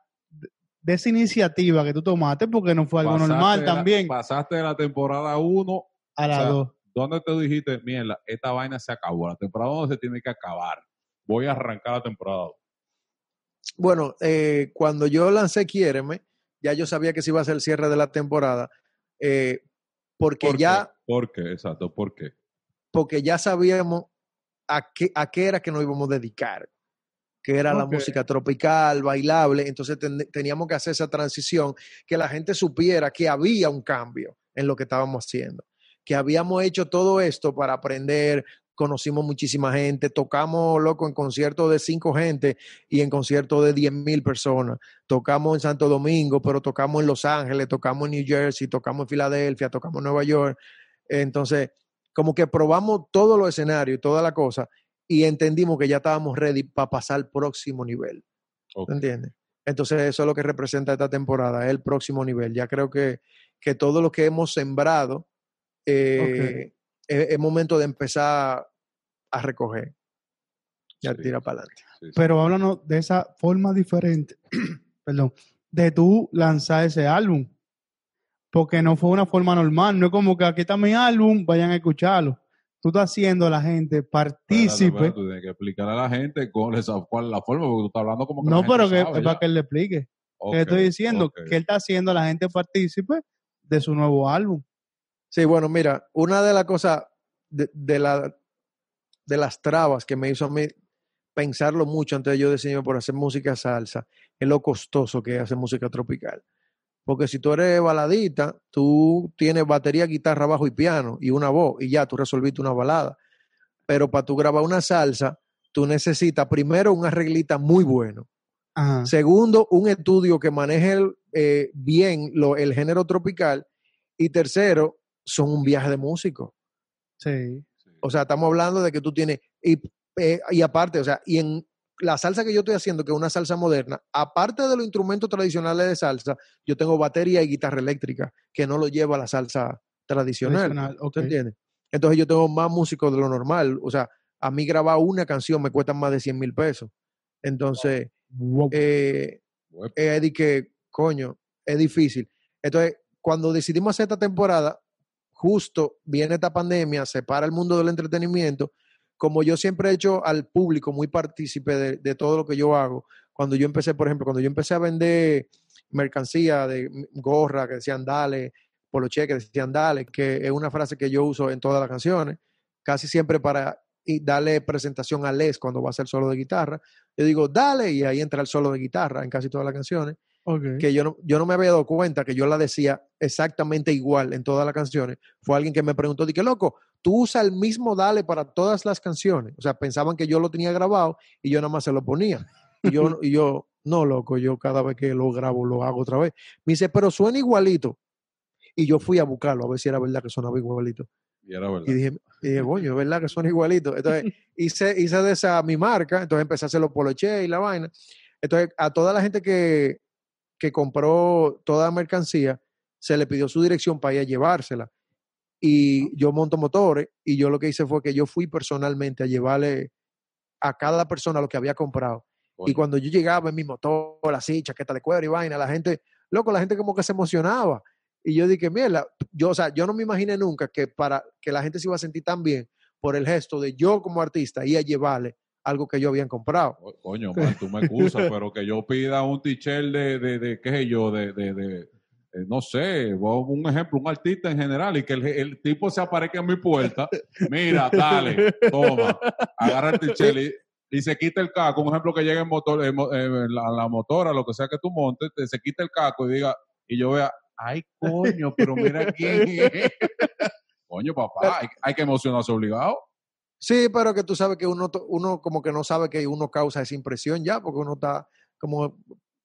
de esa iniciativa que tú tomaste, porque no fue algo Pasaste normal la- también pasaste de la temporada 1, a o sea, dos. ¿dónde te dijiste, mierda, esta vaina se acabó? La temporada 1 se tiene que acabar. Voy a arrancar la temporada 2. Bueno, eh, cuando yo lancé Quiéreme, ya yo sabía que se iba a ser el cierre de la temporada, eh, porque ¿Por ya, qué? ¿Por qué? Exacto, ¿por qué? porque ya sabíamos a qué, a qué era que nos íbamos a dedicar, que era la música tropical, bailable, entonces ten- teníamos que hacer esa transición, que la gente supiera que había un cambio en lo que estábamos haciendo, que habíamos hecho todo esto para aprender, conocimos muchísima gente, tocamos, loco, en conciertos de cinco gente y en conciertos de diez mil personas, tocamos en Santo Domingo, pero tocamos en Los Ángeles, tocamos en New Jersey, tocamos en Filadelfia, tocamos en Nueva York, entonces como que probamos todos los escenarios y toda la cosa y entendimos que ya estábamos ready para pasar al próximo nivel. Ok. ¿Te entiendes? Entonces eso es lo que representa esta temporada, es el próximo nivel. Ya creo que, que todo lo que hemos sembrado eh, es, es momento de empezar a recoger y a Sí, tirar para adelante. sí, sí. Pero háblanos de esa forma diferente, (clears throat) perdón, de tú lanzar ese álbum. Porque no fue una forma normal, no es como que aquí está mi álbum, vayan a escucharlo. Tú estás haciendo a la gente partícipe. Tú tienes que explicar a la gente cuál es, cuál es la forma, porque tú estás hablando como que No, la gente pero que, sabe es para que él le explique. Ok, que estoy diciendo ok. que él está haciendo a la gente partícipe de su nuevo álbum. Sí, bueno, mira, una de las cosas de, de la, de las trabas que me hizo a mí pensarlo mucho antes de yo decidirme por hacer música salsa es lo costoso que es hacer música tropical. Porque si tú eres baladita, tú tienes batería, guitarra, bajo y piano y una voz y ya tú resolviste una balada. Pero para tú grabar una salsa, tú necesitas primero un arreglista muy bueno. Ajá. Segundo, un estudio que maneje el, eh, bien lo- el género tropical. Y tercero, son un viaje de músico. Sí. O sea, estamos hablando de que tú tienes, y, eh, y aparte, o sea, y en la salsa que yo estoy haciendo, que es una salsa moderna, aparte de los instrumentos tradicionales de salsa, yo tengo batería y guitarra eléctrica, que no lo lleva la salsa tradicional. Tradicional, ok. ¿Tú entiendes? Entonces yo tengo más músicos de lo normal. O sea, a mí grabar una canción me cuesta más de 100 mil pesos. Entonces, Wow. eh, que, coño, es difícil. Entonces, cuando decidimos hacer esta temporada, justo viene esta pandemia, se para el mundo del entretenimiento. Como yo siempre he hecho al público muy partícipe de, de todo lo que yo hago, cuando yo empecé, por ejemplo, cuando yo empecé a vender mercancía de gorra que decían dale, poloche que decían dale, que es una frase que yo uso en todas las canciones, casi siempre para y darle presentación a Les cuando va a hacer solo de guitarra. Yo digo, dale, y ahí entra el solo de guitarra en casi todas las canciones que yo no, yo no me había dado cuenta que yo la decía exactamente igual en todas las canciones. Fue alguien que me preguntó, dije, loco, tú usas el mismo dale para todas las canciones. O sea, pensaban que yo lo tenía grabado y yo nada más se lo ponía. Y yo, (laughs) y yo no, loco, yo cada vez que lo grabo lo hago otra vez. Me dice, pero suena igualito. Y yo fui a buscarlo a ver si era verdad que sonaba igualito. y era verdad. Y dije, y dije coño, es verdad que suena igualito. Entonces, (laughs) hice, hice de esa mi marca, entonces empecé a hacer los poloche y la vaina. Entonces, a toda la gente que, que compró toda la mercancía, se le pidió su dirección para ir a llevársela. Y yo monto motores y yo lo que hice fue que yo fui personalmente a llevarle a cada persona lo que había comprado. Y cuando yo llegaba en mi motor, así, chaqueta de cuero y vaina, la gente, loco, la gente como que se emocionaba. Y yo dije, mierda, yo, o sea, yo no me imaginé nunca que para que la gente se iba a sentir tan bien por el gesto de yo como artista ir a llevarle algo que yo habían comprado. Co- Coño, man, tú me excusas, (laughs) pero que yo pida un t-shirt de, de, de, qué sé yo, de, de, de, no sé, un ejemplo, un artista en general, y que el, el tipo se aparezca en mi puerta, mira, (laughs) dale, toma, agarra el t-shirt y, y se quita el caco, un ejemplo que llegue en motor, en en la, la motora, lo que sea que tú montes, te- se quita el caco y diga, y yo vea, ay, coño, pero mira (laughs) quién es. Coño, papá, hay, hay que emocionarse obligado. Sí, pero que tú sabes que uno, uno como que no sabe que uno causa esa impresión ya, porque uno está como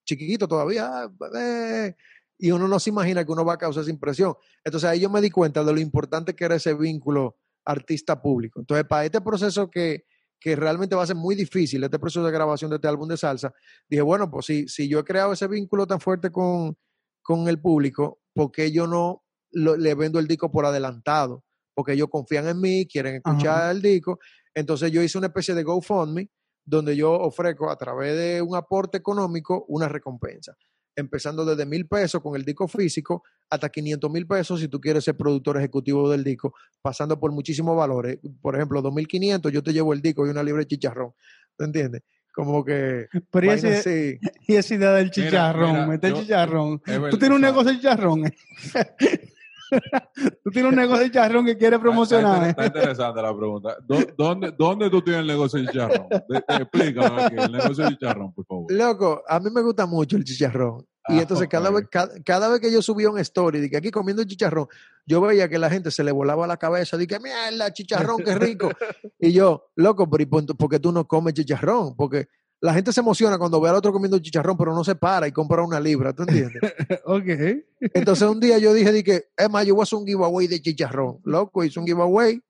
chiquito todavía, ah, eh, y uno no se imagina que uno va a causar esa impresión. Entonces ahí yo me di cuenta de lo importante que era ese vínculo artista-público. Entonces, para este proceso que, que realmente va a ser muy difícil, este proceso de grabación de este álbum de salsa, dije, bueno, pues si, si yo he creado ese vínculo tan fuerte con, con el público, ¿por qué yo no lo- le vendo el disco por adelantado? Porque ellos confían en mí, quieren escuchar Ajá. el disco. Entonces yo hice una especie de GoFundMe donde yo ofrezco a través de un aporte económico una recompensa. Empezando desde mil pesos con el disco físico hasta 500 mil pesos si tú quieres ser productor ejecutivo del disco, pasando por muchísimos valores. Por ejemplo, 2.500 yo te llevo el disco y una libre de chicharrón. ¿Te entiendes? Como que... Pero y así. y esa idea del chicharrón, mira, mete el chicharrón. Tú tienes un o sea, negocio de chicharrón. (laughs) (laughs) Tú tienes un negocio de chicharrón que quieres promocionar. Está, eh. está interesante la pregunta. ¿Dó- ¿Dónde, ¿Dónde tú tienes el negocio de chicharrón? De- de- explícame aquí, el negocio de chicharrón, por favor. Loco, a mí me gusta mucho el chicharrón. Y Ah, entonces cada, vez, cada, cada vez que yo subía un story de que aquí comiendo chicharrón, yo veía que la gente se le volaba la cabeza, de que mierda, chicharrón, qué rico. (laughs) y yo, loco, pero ¿y por por qué tú no comes chicharrón? Porque la gente se emociona cuando ve al otro comiendo chicharrón, pero no se para y compra una libra, ¿tú entiendes? (laughs) Ok. Entonces un día yo dije, di que, es más, yo voy a hacer un giveaway de chicharrón. Loco, hice un giveaway.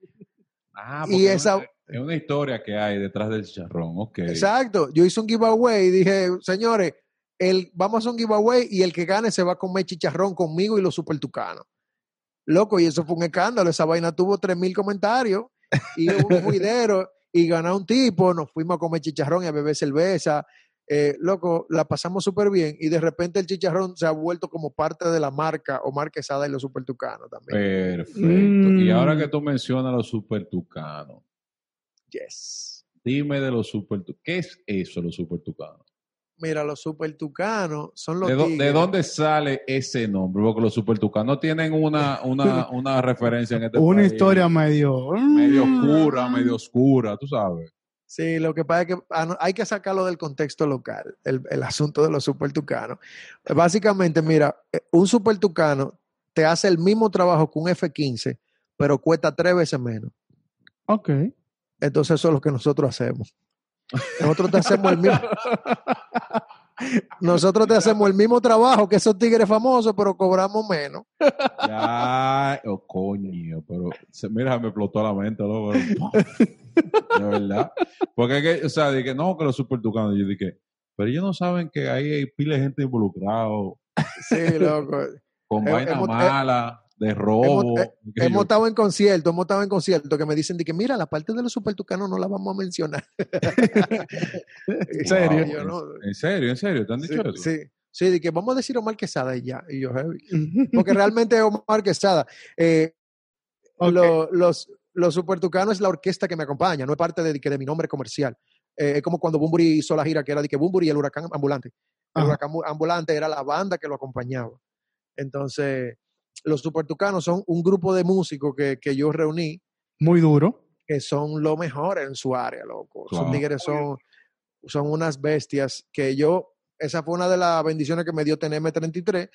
Ah, y esa- es una- historia que hay detrás del chicharrón, ok. Exacto. Yo hice un giveaway y dije, señores, el, vamos a hacer un giveaway y el que gane se va a comer chicharrón conmigo y los super tucanos. Loco, y eso fue un escándalo. Esa vaina tuvo 3.000 comentarios y un (laughs) juidero y ganó un tipo. Nos fuimos a comer chicharrón y a beber cerveza. Eh, loco, la pasamos súper bien y de repente el chicharrón se ha vuelto como parte de la marca o marquesada y los super tucanos también. Perfecto. Y Mm. ahora que tú mencionas los super tucanos, Yes. dime de los super tucanos. ¿Qué es eso, los super tucanos? Mira, los super tucanos son los ¿De, de dónde sale ese nombre? Porque los super tucanos tienen una, una, (laughs) una referencia en este Una país historia medio. medio mm, oscura, medio oscura, tú sabes. Sí, lo que pasa es que ah, hay que sacarlo del contexto local, el, el asunto de los super tucanos. Básicamente, mira, eh, un super tucano te hace el mismo trabajo que un F-15, pero cuesta tres veces menos. Ok. Entonces, eso es lo que nosotros hacemos. Nosotros te hacemos el mismo. Nosotros te hacemos el mismo trabajo que esos tigres famosos, pero cobramos menos. Ya, oh, coño, pero mira, me explotó la mente, loco. De verdad. Porque es que, o sea, dije, no, que los super tucanos. Yo dije, pero ellos no saben que ahí hay pila de gente involucrado Sí, loco. con vaina mala, de robo. hemos- sé Hemos estado en concierto, hemos estado en concierto que me dicen de que mira, la parte de los super tucanos no la vamos a mencionar. (laughs) ¿En serio? No- ¿En serio? ¿En serio? ¿Te han Sí, dicho eso? sí, sí, de que vamos a decir Omar Quesada y ya. Y yo. (laughs) Porque realmente Omar Quesada, eh, Ok. lo- los, los Super Tucanos es la orquesta que me acompaña, no es parte de, que de mi nombre comercial. Eh, es como cuando Bumburi hizo la gira que era de que Bumburi y el huracán ambulante. El Ajá. huracán ambulante era la banda que lo acompañaba. Entonces, los Super Tucanos son un grupo de músicos que, que yo reuní Muy duro. que son lo mejor en su área, loco. Tigres, son, son unas bestias que yo, esa fue una de las bendiciones que me dio tener M33.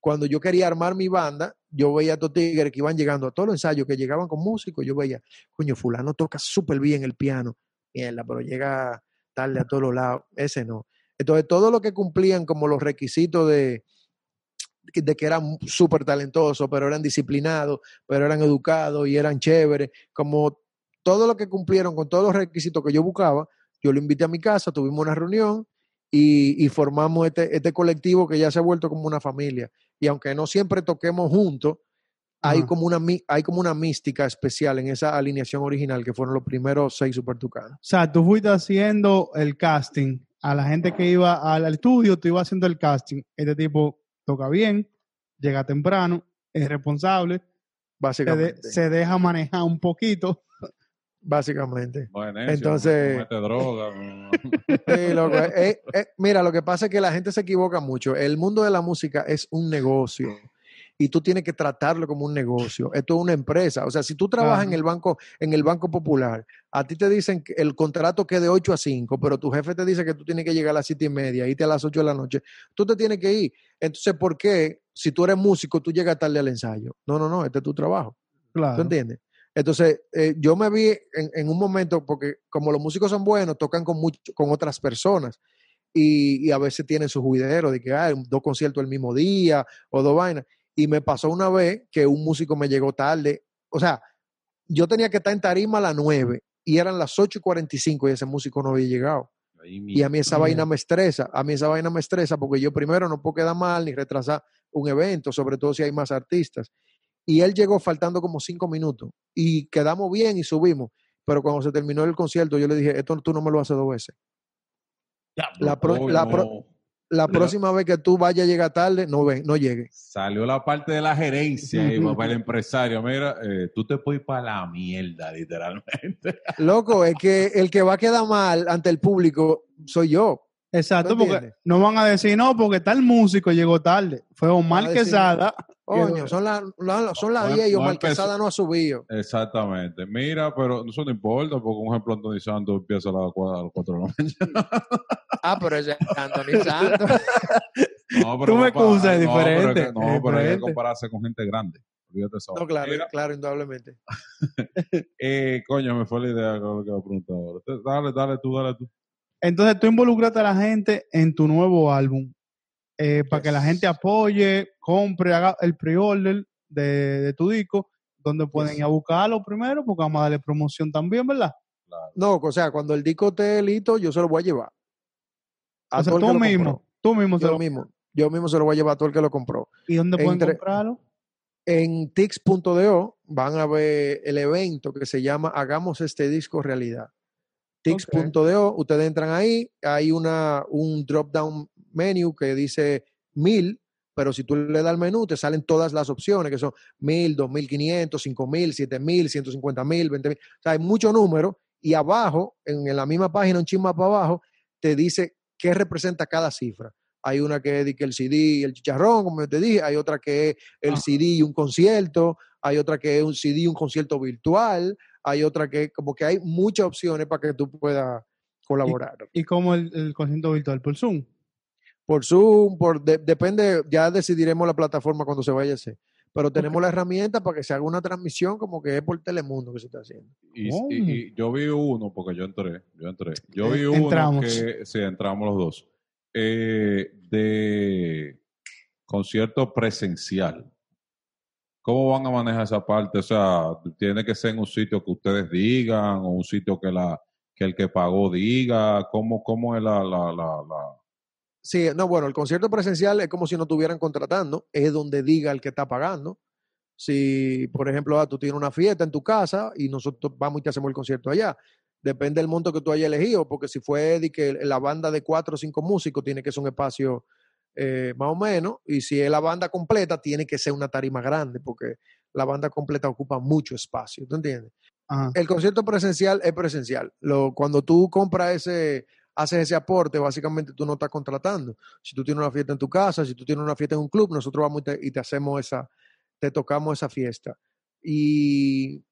Cuando yo quería armar mi banda, yo veía a estos tigres que iban llegando a todos los ensayos, que llegaban con músicos, yo veía, coño, fulano toca súper bien el piano, mierda, pero llega tarde a todos los lados, ese no. Entonces, todo lo que cumplían como los requisitos de, de que eran súper talentosos, pero eran disciplinados, pero eran educados y eran chéveres, como todo lo que cumplieron con todos los requisitos que yo buscaba, yo lo invité a mi casa, tuvimos una reunión y, y formamos este, este colectivo que ya se ha vuelto como una familia. Y aunque no siempre toquemos juntos, hay como, una, hay como una mística especial en esa alineación original que fueron los primeros seis Super Tucanos. O sea, tú fuiste haciendo el casting a la gente que iba al estudio, tú ibas haciendo el casting. Este tipo toca bien, llega temprano, es responsable, se, de- Básicamente. se deja manejar un poquito. básicamente. Bueno, Entonces- no mete droga. no. (laughs) Sí, loco, eh, eh, mira, lo que pasa es que la gente se equivoca mucho. El mundo de la música es un negocio y tú tienes que tratarlo como un negocio. Esto es una empresa. O sea, si tú trabajas en el banco, en el banco popular, a ti te dicen que el contrato que de 8 a 5, pero tu jefe te dice que tú tienes que llegar a las 7 y media, irte a las 8 de la noche, tú te tienes que ir. Entonces, ¿por qué si tú eres músico, tú llegas tarde al ensayo? No, no, no, este es tu trabajo. Claro. ¿Tú entiendes? Entonces, eh, yo me vi en, en un momento, porque como los músicos son buenos, tocan con, mucho, con otras personas y, y a veces tienen su juidero de que hay dos conciertos el mismo día o dos vainas. Y me pasó una vez que un músico me llegó tarde. O sea, yo tenía que estar en tarima a las 9 y eran las 8 y 45 y ese músico no había llegado. Y a mí esa vaina me estresa, a mí esa vaina me estresa porque yo primero no puedo quedar mal ni retrasar un evento, sobre todo si hay más artistas. Y él llegó faltando como cinco minutos y quedamos bien y subimos. Pero cuando se terminó el concierto, yo le dije, esto tú no me lo haces dos veces. La, pro- la pro- la Pero- próxima vez que tú vayas a llegar tarde, no ven, no llegue. Salió la parte de la gerencia y (laughs) para el empresario. Mira, eh, tú te puedes ir para la mierda, literalmente. Loco, es que el que va a quedar mal ante el público soy yo. Exacto, ¿Tú porque no van a decir, no, porque tal músico llegó tarde. Fue Omar Quesada. Coño, son las la, son las No, 10 y no Omar. Quesada no ha subido. Exactamente. Mira, pero eso no importa, porque un ejemplo, Anthony Santos empieza a las 4 de la mañana. (laughs) Ah, pero ese es Anthony Santos. (laughs) No, Tú me excusas, es no, pero diferente, que- No, es pero hay que compararse con gente grande. No, claro, Mira, claro, indudablemente. (laughs) eh, coño, me fue la idea con lo que iba a preguntar ahora. Dale, dale tú, dale tú. Entonces tú involucraste a la gente en tu nuevo álbum eh, para que la gente apoye, compre, haga el pre-order de, de tu disco, donde pueden Yes. ir a buscarlo primero, porque vamos a darle promoción también, ¿verdad? No, o sea, cuando el disco esté listo, yo se lo voy a llevar. A o sea, tú lo mismo, compró. tú mismo, se Yo lo- mismo. Yo mismo se lo voy a llevar a todo el que lo compró. ¿Y dónde pueden entre- comprarlo? En tix.do van a ver el evento que se llama Hagamos este disco realidad. Tix.do, ustedes entran ahí, hay una, un drop down menu que dice mil, pero si tú le das al menú, te salen todas las opciones, que son mil, dos mil quinientos, cinco mil, siete mil, ciento cincuenta mil, veinte mil. O sea, hay muchos números y abajo, en, en la misma página, un chisme más para abajo, te dice qué representa cada cifra. Hay una que es el CD y el chicharrón, como yo te dije, hay otra que es el Ajá. CD y un concierto, hay otra que es un CD un concierto virtual, hay otra que como que hay muchas opciones para que tú puedas colaborar. ¿Y como el, el concierto virtual por Zoom? Por Zoom, por de- depende, ya decidiremos la plataforma cuando se vaya a hacer. Pero tenemos la herramienta para que se haga una transmisión como que es por Telemundo que se está haciendo. Y, Oh. y- y yo vi uno, porque yo entré, yo entré. Yo vi Eh, uno entramos. que, sí, entramos los dos, eh, de concierto presencial. ¿Cómo van a manejar esa parte? O sea, tiene que ser en un sitio que ustedes digan o un sitio que la que el que pagó diga. ¿Cómo, cómo es la, la, la, la- Sí, no, bueno, el concierto presencial es como si no estuvieran contratando, es donde diga el que está pagando. Si, por ejemplo, ah, tú tienes una fiesta en tu casa y nosotros vamos y te hacemos el concierto allá, depende del monto que tú hayas elegido, porque si fue que la banda de cuatro o cinco músicos tiene que ser un espacio eh, más o menos, y si es la banda completa, tiene que ser una tarima grande, porque la banda completa ocupa mucho espacio, ¿tú entiendes? Ajá. el concierto presencial es presencial. Lo, cuando tú compras ese, haces ese aporte, básicamente tú no estás contratando. Si tú tienes una fiesta en tu casa, si tú tienes una fiesta en un club, nosotros vamos y te, y te hacemos esa, te tocamos esa fiesta. Y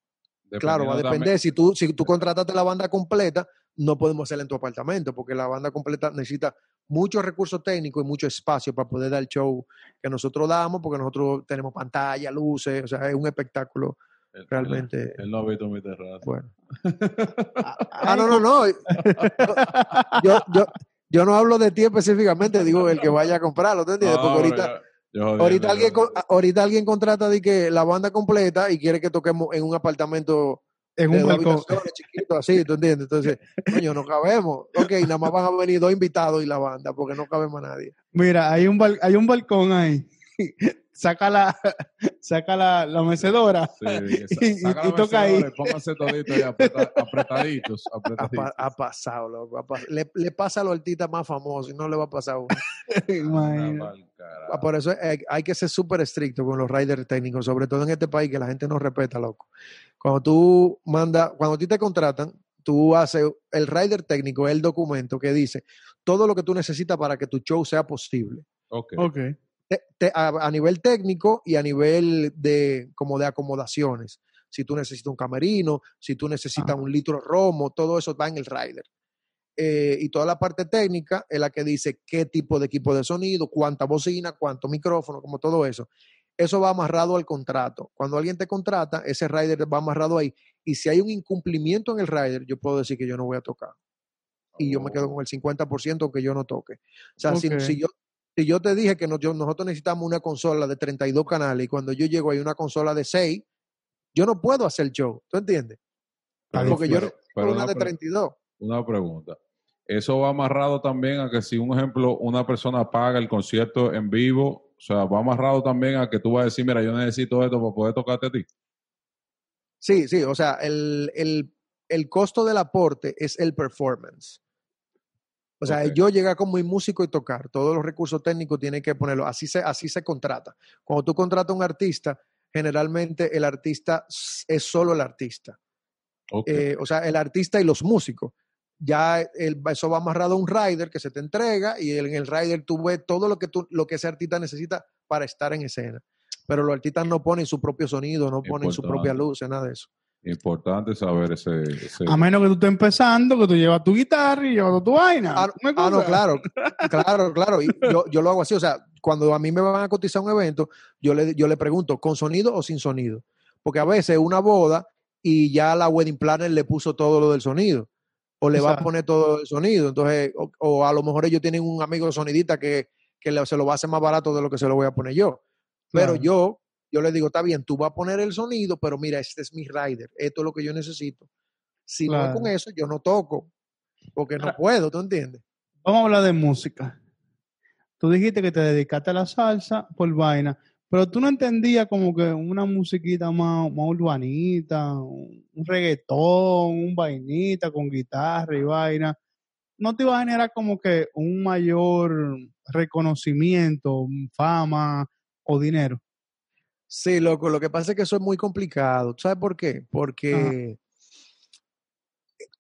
claro, va a depender. también- Si tú, si tú contrataste la banda completa, no podemos hacerla en tu apartamento, porque la banda completa necesita muchos recursos técnicos y mucho espacio para poder dar el show que nosotros damos, porque nosotros tenemos pantalla, luces, o sea, es un espectáculo realmente Él no ha visto mi terraza. bueno. (laughs) Ah, no, no, no. (laughs) Yo, yo, yo no hablo de ti específicamente, digo el que vaya a comprarlo, ¿tú entiendes? Porque ahorita, yo- ahorita, alguien, ahorita alguien contrata de que la banda completa y quiere que toquemos en un apartamento En un balcón. chiquito, así, ¿tú entiendes? Entonces, coño, no cabemos. Ok, nada más van a venir dos invitados y la banda, porque no cabemos a nadie. Mira, hay un, bal- hay un balcón ahí. (laughs) saca la, saca la, la mecedora Sí, (laughs) y, saca y la toca ahí. Pónganse toditos ahí apreta- (laughs) apretaditos. Ha, apretaditos. pa- ha pasado, loco. ha le, le pasa a los artistas más famosos y no le va a pasar a uno. Ah, Por eso hay, hay que ser súper estricto con los riders técnicos, sobre todo en este país que la gente no respeta, loco. Cuando tú mandas, cuando a ti te contratan, tú haces el rider técnico, el documento que dice todo lo que tú necesitas para que tu show sea posible. Ok. Ok. Te- te- a, a nivel técnico y a nivel de como de acomodaciones. Si tú necesitas un camerino, si tú necesitas Ah. un litro de romo, todo eso va en el rider. Eh, y toda la parte técnica es la que dice qué tipo de equipo de sonido, cuánta bocina, cuánto micrófono, como todo eso. Eso va amarrado al contrato. Cuando alguien te contrata, ese rider va amarrado ahí. Y si hay un incumplimiento en el rider, yo puedo decir que yo no voy a tocar. Y yo me quedo Oh. con el 50% aunque yo no toque. O sea, si- yo, si yo te dije que no- yo- nosotros necesitamos una consola de 32 canales y cuando yo llego hay una consola de 6, yo no puedo hacer show. ¿Tú entiendes? Pero- Porque yo pero- no pero una una de pre- 32. Una pregunta. Eso va amarrado también a que si un ejemplo, una persona paga el concierto en vivo, sea, va amarrado también a que tú vas a decir, mira, yo necesito esto para poder tocarte a ti. Sí, sí, o sea, el, el, el costo del aporte es el performance. O sea, yo llegar como mi músico y tocar, todos los recursos técnicos tienen que ponerlo, así se, así se contrata. Cuando tú contratas a un artista, generalmente el artista es solo el artista. Eh, o sea, el artista y los músicos. Ya el- eso va amarrado a un rider que se te entrega y en el rider tú ves todo lo que, tú, lo que ese artista necesita para estar en escena. Pero los artistas no ponen su propio sonido, no ponen su propia luz, nada de eso. Importante saber ese... ese- A menos que tú estés empezando, que tú llevas tu guitarra y llevas tu vaina. Ah, ¿Tú me Ah, no, claro, (laughs) claro, claro. Y yo, yo lo hago así. O sea, cuando a mí me van a cotizar un evento, yo le, yo le pregunto, ¿con sonido o sin sonido? Porque a veces una boda y ya la wedding planner le puso todo lo del sonido. O le va a Exacto. poner todo el sonido. Entonces, o, o a lo mejor ellos tienen un amigo sonidista que, que le- se lo va a hacer más barato de lo que se lo voy a poner yo. Pero Claro. yo, yo le digo, está bien, tú vas a poner el sonido, pero mira, este es mi rider. Esto es lo que yo necesito. Si no es con eso, yo no toco. Porque no puedo, ¿tú entiendes? Vamos a hablar de música. Tú dijiste que te dedicaste a la salsa por vaina, pero tú no entendías como que una musiquita más, más urbanita, un reggaetón, un vainita con guitarra y vaina. ¿No te iba a generar como que un mayor reconocimiento, fama o dinero? Sí, loco, lo que pasa es que eso es muy complicado. ¿Tú ¿Sabes por qué? Porque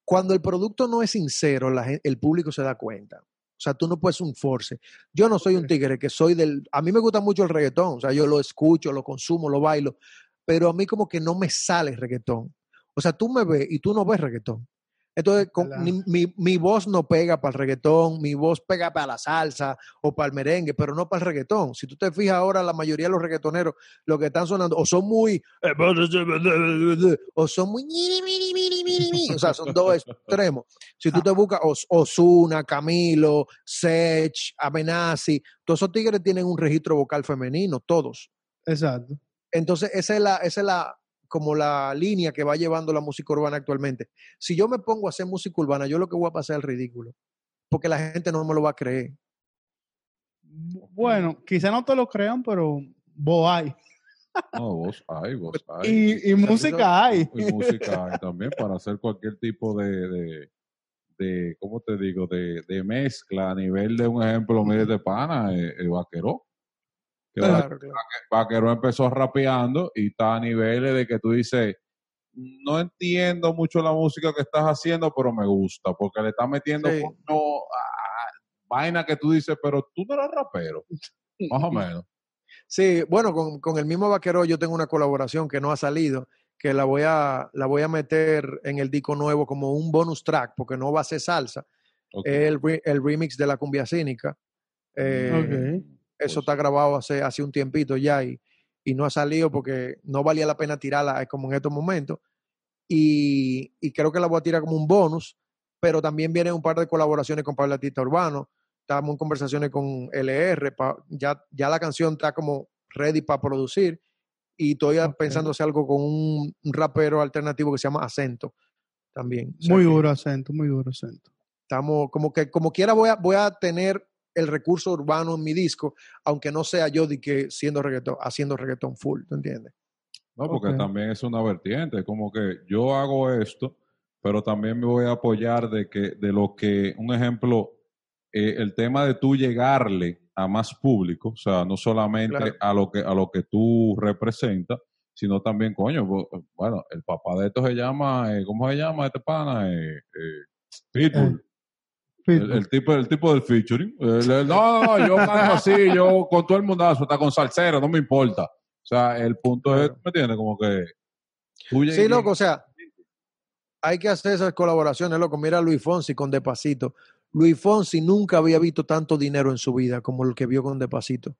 cuando el producto no es sincero, la el público se da cuenta. O sea, tú no puedes un force. Yo no soy un tigre que soy del... A mí me gusta mucho el reggaetón. O sea, yo lo escucho, lo consumo, lo bailo. Pero a mí como que no me sale reggaetón. O sea, tú me ves y tú no ves reggaetón. Entonces, con- mi, mi voz no pega para el reggaetón, mi voz pega para la salsa o para el merengue, pero no para el reggaetón. Si tú te fijas ahora, la mayoría de los reggaetoneros, lo que están sonando, o son muy, o son muy, o sea, son dos (laughs) extremos. Si tú te buscas Os- Ozuna, Camilo, Sech, Amenazi, todos esos tigres tienen un registro vocal femenino, todos. Exacto. Entonces, esa es la, esa es la, como la línea que va llevando la música urbana actualmente. Si yo me pongo a hacer música urbana, yo lo que voy a pasar es el ridículo, porque la gente no me lo va a creer. Bueno, quizá no te lo crean, pero vos hay. No, vos hay, vos (laughs) hay. Y, y música hay. y música hay también para hacer cualquier tipo de, de, de ¿cómo te digo? De, de mezcla a nivel de un ejemplo, mire de pana, eh, el vaquero. Que Claro, claro. Vaquero empezó rapeando y está a niveles de que tú dices, no entiendo mucho la música que estás haciendo, pero me gusta, porque le está metiendo Sí. ah, vaina que tú dices, pero tú no eres rapero, más o menos. Sí, bueno, con, con el mismo vaquero yo tengo una colaboración que no ha salido, que la voy a, la voy a meter en el disco nuevo como un bonus track, porque no va a ser salsa, el, re- el remix de la cumbia cínica. Eh, Ok. Eso Pues- está grabado hace, hace un tiempito ya y, y no ha salido porque no valía la pena tirarla como en estos momentos. Y, y creo que la voy a tirar como un bonus, pero también vienen un par de colaboraciones con Pablo Artista Urbano. Estamos en conversaciones con LR, pa- ya, ya la canción está como ready para producir y estoy pensando hacer algo con un, un rapero alternativo que se llama Acento también. O sea Muy duro acento, muy duro acento. Estamos como que como quiera voy a, voy a tener el recurso urbano en mi disco, aunque no sea yo de que siendo reggaetón, haciendo reggaetón full, ¿tú entiendes? No, porque también es una vertiente, como que yo hago esto, pero también me voy a apoyar de que, de lo que, un ejemplo, eh, el tema de tú llegarle a más público, o sea, no solamente Claro. a lo que, a lo que tú representas, sino también, coño, bu- bueno, el papá de esto se llama, eh, ¿cómo se llama este pana? Eh, eh, Pitbull. El, el tipo, el tipo del featuring. El- el- no, yo canto así, yo con todo el mundazo, está con salsero, no me importa. O sea, el punto es. ¿me entiendes? Como que Sí, loco, o sea, hay que hacer esas colaboraciones, loco. Mira a Luis Fonsi con Despacito. Luis Fonsi nunca había visto tanto dinero en su vida como el que vio con Despacito.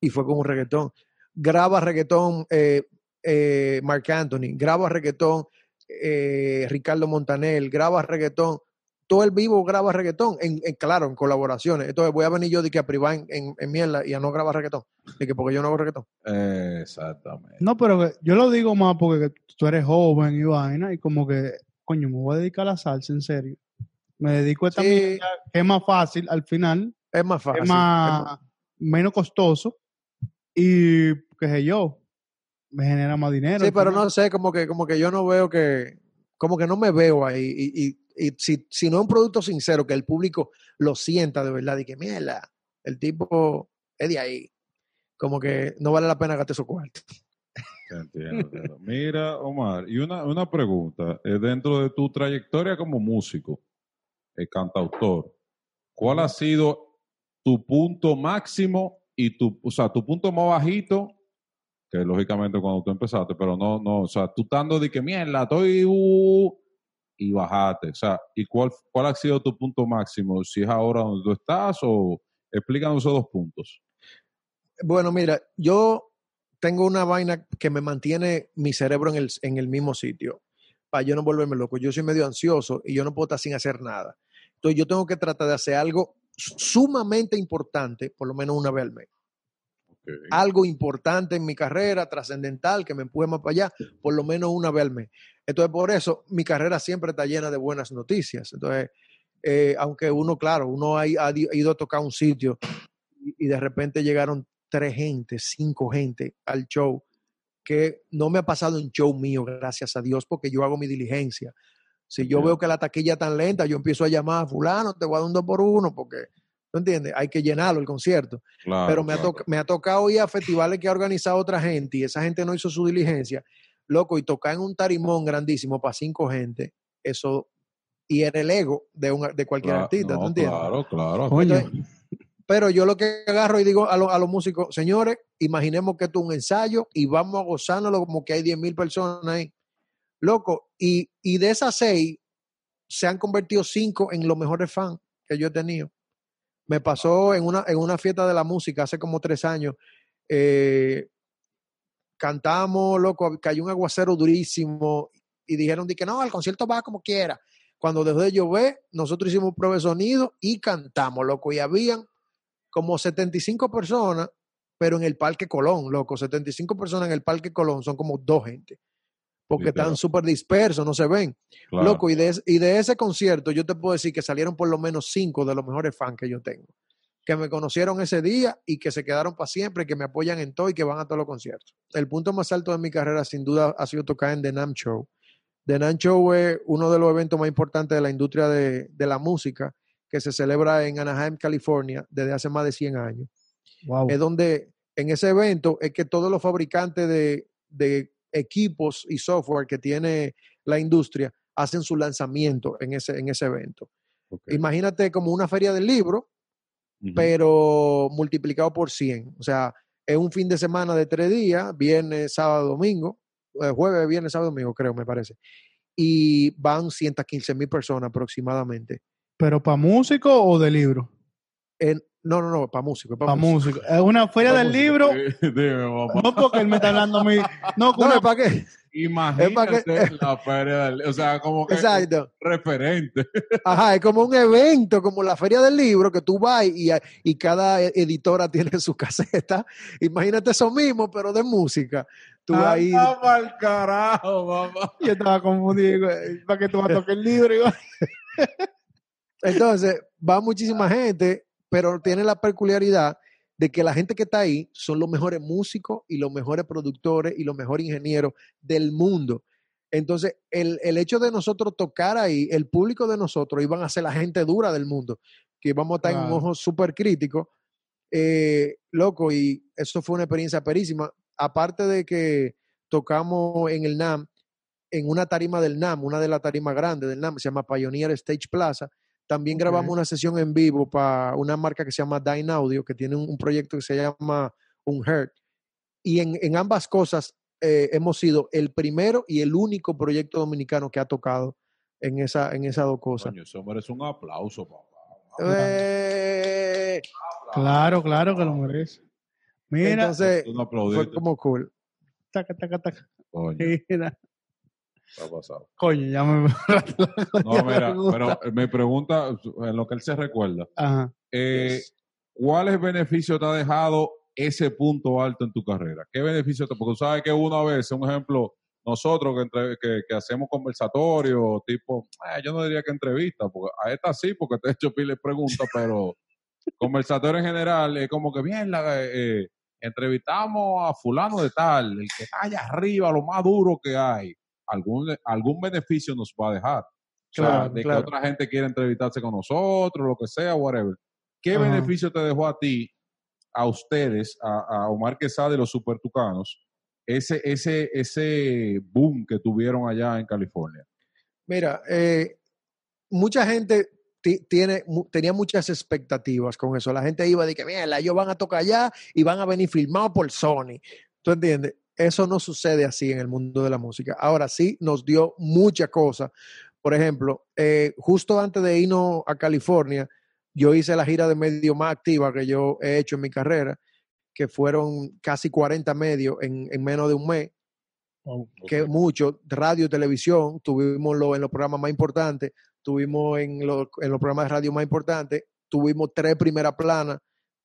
Y fue con un reggaetón. Graba reggaetón eh, eh, Mark Anthony, graba reggaetón eh, Ricardo Montanel, graba reggaetón. Todo el vivo graba reggaetón, en, en- claro, en colaboraciones. Entonces voy a venir yo de que a privar en, en, en mierda y a no grabar reggaetón. De que porque yo no hago reggaetón. Exactamente. No, pero yo lo digo más porque tú eres joven y vaina, y como que, coño, me voy a dedicar a la salsa, en serio. Me dedico a esta Sí. mierda, que es más fácil al final, Es más fácil. es es más, menos costoso, y qué sé yo, me genera más dinero. Sí, pero final. no sé, como que, como que yo no veo que, como que no me veo ahí. Y, y, y si, si no es un producto sincero, que el público lo sienta de verdad, y que mierda, el tipo es de ahí. Como que no vale la pena gastar entiendo, entiendo. Mira, Omar, y una, una pregunta. eh, dentro de tu trayectoria como músico, eh, cantautor, ¿cuál ha sido tu punto máximo y tu, o sea, tu punto más bajito? Que lógicamente cuando tú empezaste, pero no, no, o sea, tú estando de que mierda, estoy uh, y bajaste. O sea, ¿y cuál, cuál ha sido tu punto máximo? Si es ahora donde tú estás o explícanos esos dos puntos. Bueno, mira, yo tengo una vaina que me mantiene mi cerebro en el, en el mismo sitio, para yo no volverme loco. Yo soy medio ansioso y yo no puedo estar sin hacer nada. Entonces yo tengo que tratar de hacer algo sumamente importante, por lo menos una vez al mes. Algo importante en mi carrera, trascendental, que me empuje más para allá, por lo menos una vez al mes. Entonces, por eso mi carrera siempre está llena de buenas noticias. Entonces, eh, aunque uno, claro, uno ha, ha ido a tocar un sitio y, y de repente llegaron tres gente, cinco gente al show, que no me ha pasado en show mío, gracias a Dios, porque yo hago mi diligencia. Si yo veo que la taquilla tan lenta, yo empiezo a llamar a fulano, te voy a dar un dos por uno, porque, ¿tú entiendes? Hay que llenarlo el concierto Claro, pero claro. me ha tocado ir a festivales que ha organizado otra gente y esa gente no hizo su diligencia, loco, y tocar en un tarimón grandísimo para cinco gente, eso, y era el ego de, un, de cualquier artista, ¿tú no, entiendes? Claro, claro. Entonces, Pero yo lo que agarro y digo a, lo- a los músicos, señores, imaginemos que esto es un ensayo y vamos a gozárnoslo como que hay 10 mil personas ahí. Loco, y, y de esas seis se han convertido cinco en los mejores fans que yo he tenido. Me pasó en una, en una fiesta de la música hace como tres años. eh, cantamos, loco, cayó un aguacero durísimo y dijeron de que no, el concierto va como quiera. Cuando dejó de llover, nosotros hicimos prueba de sonido y cantamos, loco, y habían como 75 personas, pero en el Parque Colón, loco, 75 personas en el Parque Colón son como dos gente, porque están súper dispersos, no se ven. claro. Loco, y de, y de ese concierto yo te puedo decir que salieron por lo menos cinco de los mejores fans que yo tengo, que me conocieron ese día y que se quedaron para siempre, que me apoyan en todo y que van a todos los conciertos. El punto más alto de mi carrera sin duda ha sido tocar en The NAM Show. The NAM Show es uno de los eventos más importantes de la industria de, de la música que se celebra en Anaheim, California, desde hace más de 100 años wow. es donde en ese evento es que todos los fabricantes de, de equipos y software que tiene la industria hacen su lanzamiento en ese, en ese evento. Imagínate como una feria del libro, Pero multiplicado por 100. O sea, es un fin de semana de tres días, viernes, sábado, domingo, eh, jueves, viernes, sábado, domingo, creo, me parece. Y van 115 mil personas aproximadamente. ¿Pero para músico o de libro? En, no, no, no, para músico. Para músico. Es una feria Pa' del músico. libro. (laughs) Dime, papá. No porque él me está hablando a mí. No, (laughs) No, una- ¿para qué? Imagínate que- (laughs) la feria del, o sea, como que Exacto. referente. Ajá, es como un evento, como la feria del libro, que tú vas y, y cada editora tiene su (laughs) caseta. Imagínate eso mismo, pero de música. Tú ahí, Anda pa'l carajo, mamá. (laughs) Yo estaba confundido. ¿Para que tú vas a tocar el libro? Entonces va muchísima gente, pero tiene la peculiaridad de que la gente que está ahí son los mejores músicos y los mejores productores y los mejores ingenieros del mundo. Entonces, el, el hecho de nosotros tocar ahí, el público de nosotros iban a ser la gente dura del mundo, que íbamos a estar en un ojo súper crítico, eh, loco, y eso fue una experiencia perísima. Aparte de que tocamos en el NAM, en una tarima del NAM, una de las tarimas grandes del NAM, se llama Pioneer Stage Plaza. También grabamos una sesión en vivo para una marca que se llama Dine Audio, que tiene un, un proyecto que se llama Unheard. Y en, en ambas cosas eh, hemos sido el primero y el único proyecto dominicano que ha tocado en, esa, en esas dos cosas. Coño, eso merece un aplauso, papá. Eh, Claro, claro que lo merece. Mira, entonces, fue como cool. taca, taca, taca. Coño, Mira, ¿qué ha pasado? coño, ya me. (laughs) No, mira, pero eh, me pregunta, en lo que él se recuerda, Ajá. eh, Yes. ¿cuáles beneficios te ha dejado ese punto alto en tu carrera? ¿Qué beneficios te? Porque tú sabes que uno a veces, un ejemplo, nosotros que, entre- que, que hacemos conversatorios, tipo, eh, yo no diría que entrevista, porque a esta sí, porque te he hecho pile preguntas, (laughs) pero conversatorio en general es como que bien, la, eh, entrevistamos a fulano de tal, el que está allá arriba, lo más duro que hay. Algún, algún beneficio nos va a dejar. O sea, Claro, de claro. que otra gente quiera entrevistarse con nosotros, lo que sea, whatever. ¿Qué Ajá. beneficio te dejó a ti, a ustedes, a, a Omar Quesada y los Supertucanos, ese, ese, ese boom que tuvieron allá en California? Mira, eh, mucha gente ti- tiene, tenía muchas expectativas con eso. La gente iba de que, mira, ellos van a tocar allá y van a venir filmados por Sony. ¿Tú entiendes? Eso no sucede así en el mundo de la música. Ahora sí nos dio muchas cosas. Por ejemplo, eh, justo antes de irnos a California, yo hice la gira de medio más activa que yo he hecho en mi carrera, que fueron casi 40 medios en, en menos de un mes que mucho, radio, televisión, tuvimos lo, en los programas más importantes, tuvimos en, lo- en los programas de radio más importantes, tuvimos tres primeras planas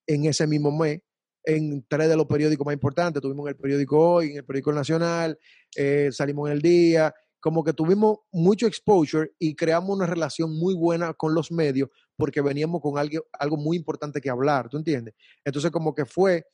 en ese mismo mes, en tres de los periódicos más importantes, tuvimos en el periódico Hoy, en el periódico Nacional, eh, salimos en el día, como que tuvimos mucho exposure y creamos una relación muy buena con los medios porque veníamos con algo, algo muy importante que hablar, ¿tú entiendes? Entonces como que fue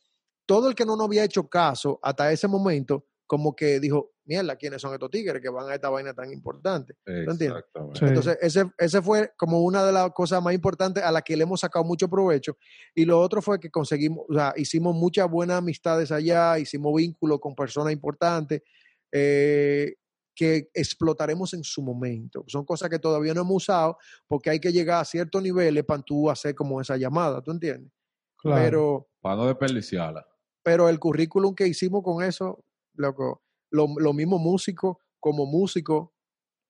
todo el que no nos había hecho caso hasta ese momento, como que dijo, mierda, ¿quiénes son estos tigres que van a esta vaina tan importante? entiendes? Sí. Entonces, ese, ese fue como una de las cosas más importantes a las que le hemos sacado mucho provecho. Y lo otro fue que conseguimos, o sea, hicimos muchas buenas amistades allá, hicimos vínculos con personas importantes eh, que explotaremos en su momento. Son cosas que todavía no hemos usado porque hay que llegar a ciertos niveles para tú hacer como esa llamada, ¿tú entiendes? Claro. Pero Para no desperdiciarla. pero el currículum que hicimos con eso, loco, lo, lo mismo músicos como músicos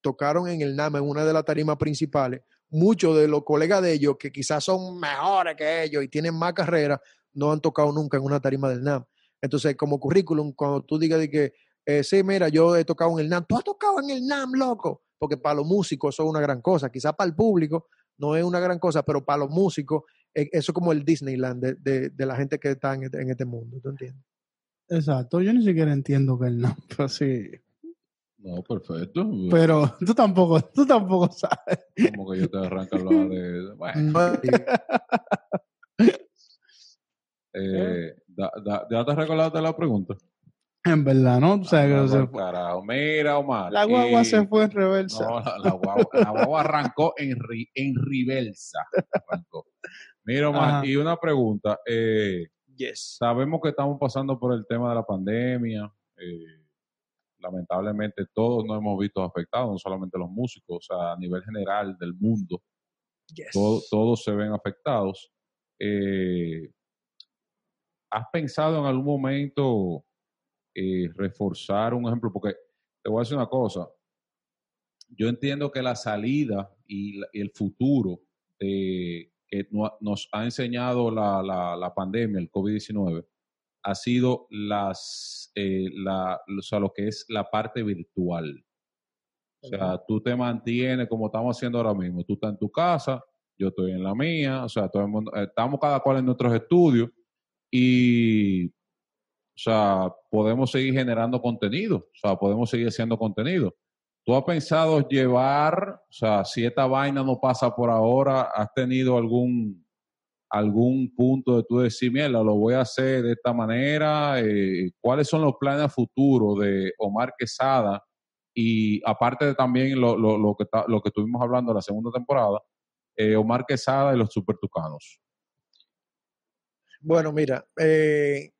tocaron en el NAM en una de las tarimas principales. Muchos de los colegas de ellos, que quizás son mejores que ellos y tienen más carrera, no han tocado nunca en una tarima del NAM. Entonces, como currículum, cuando tú digas de que, eh, sí, mira, yo he tocado en el NAM, tú has tocado en el NAM, loco, porque para los músicos eso es una gran cosa. Quizás para el público no es una gran cosa, pero para los músicos eh, eso es como el Disneyland de, de- la gente que está en este, en este mundo, ¿tú entiendes? Exacto, yo ni siquiera entiendo que el no, (laughs) pero sí. No, perfecto. Pero tú tampoco, tú tampoco sabes. Como que yo te arranco a hablar de. Bueno, (laughs) eh, da- da- ¿ya te recordaste la pregunta? En verdad, ¿no? O sea, que Ah, se pa'l fue. carajo. Mira, Omar. La guagua y- se fue en reversa. No, la, la guagua, la guagua arrancó en, ri- en reversa. Arrancó. Mira, Omar, Ajá. y una pregunta. eh, Yes. sabemos que estamos pasando por el tema de la pandemia. eh, lamentablemente todos nos hemos visto afectados, no solamente los músicos, o sea, a nivel general del mundo, Yes. todo- todos se ven afectados. Eh, ¿Has pensado en algún momento eh, reforzar un ejemplo? Porque te voy a decir una cosa. Yo entiendo que la salida y, la- y el futuro de- que no- nos ha enseñado la, la- la pandemia, el COVID-19, ha sido las, eh, la, o sea, lo que es la parte virtual. O sea, tú te mantienes como estamos haciendo ahora mismo. Tú estás en tu casa, yo estoy en la mía, o sea, todo el mundo- eh, estamos cada cual en nuestros estudios y, o sea, podemos seguir generando contenido, o sea, podemos seguir haciendo contenido. ¿Tú has pensado llevar, o sea, si esta vaina no pasa por ahora, has tenido algún, algún punto de tú decir, mira, lo voy a hacer de esta manera? Eh, ¿Cuáles son los planes a futuro de Omar Quesada? Y aparte de también lo, lo, que, lo que estuvimos hablando en la segunda temporada, eh, Omar Quesada y los Supertucanos. Bueno, mira, eh,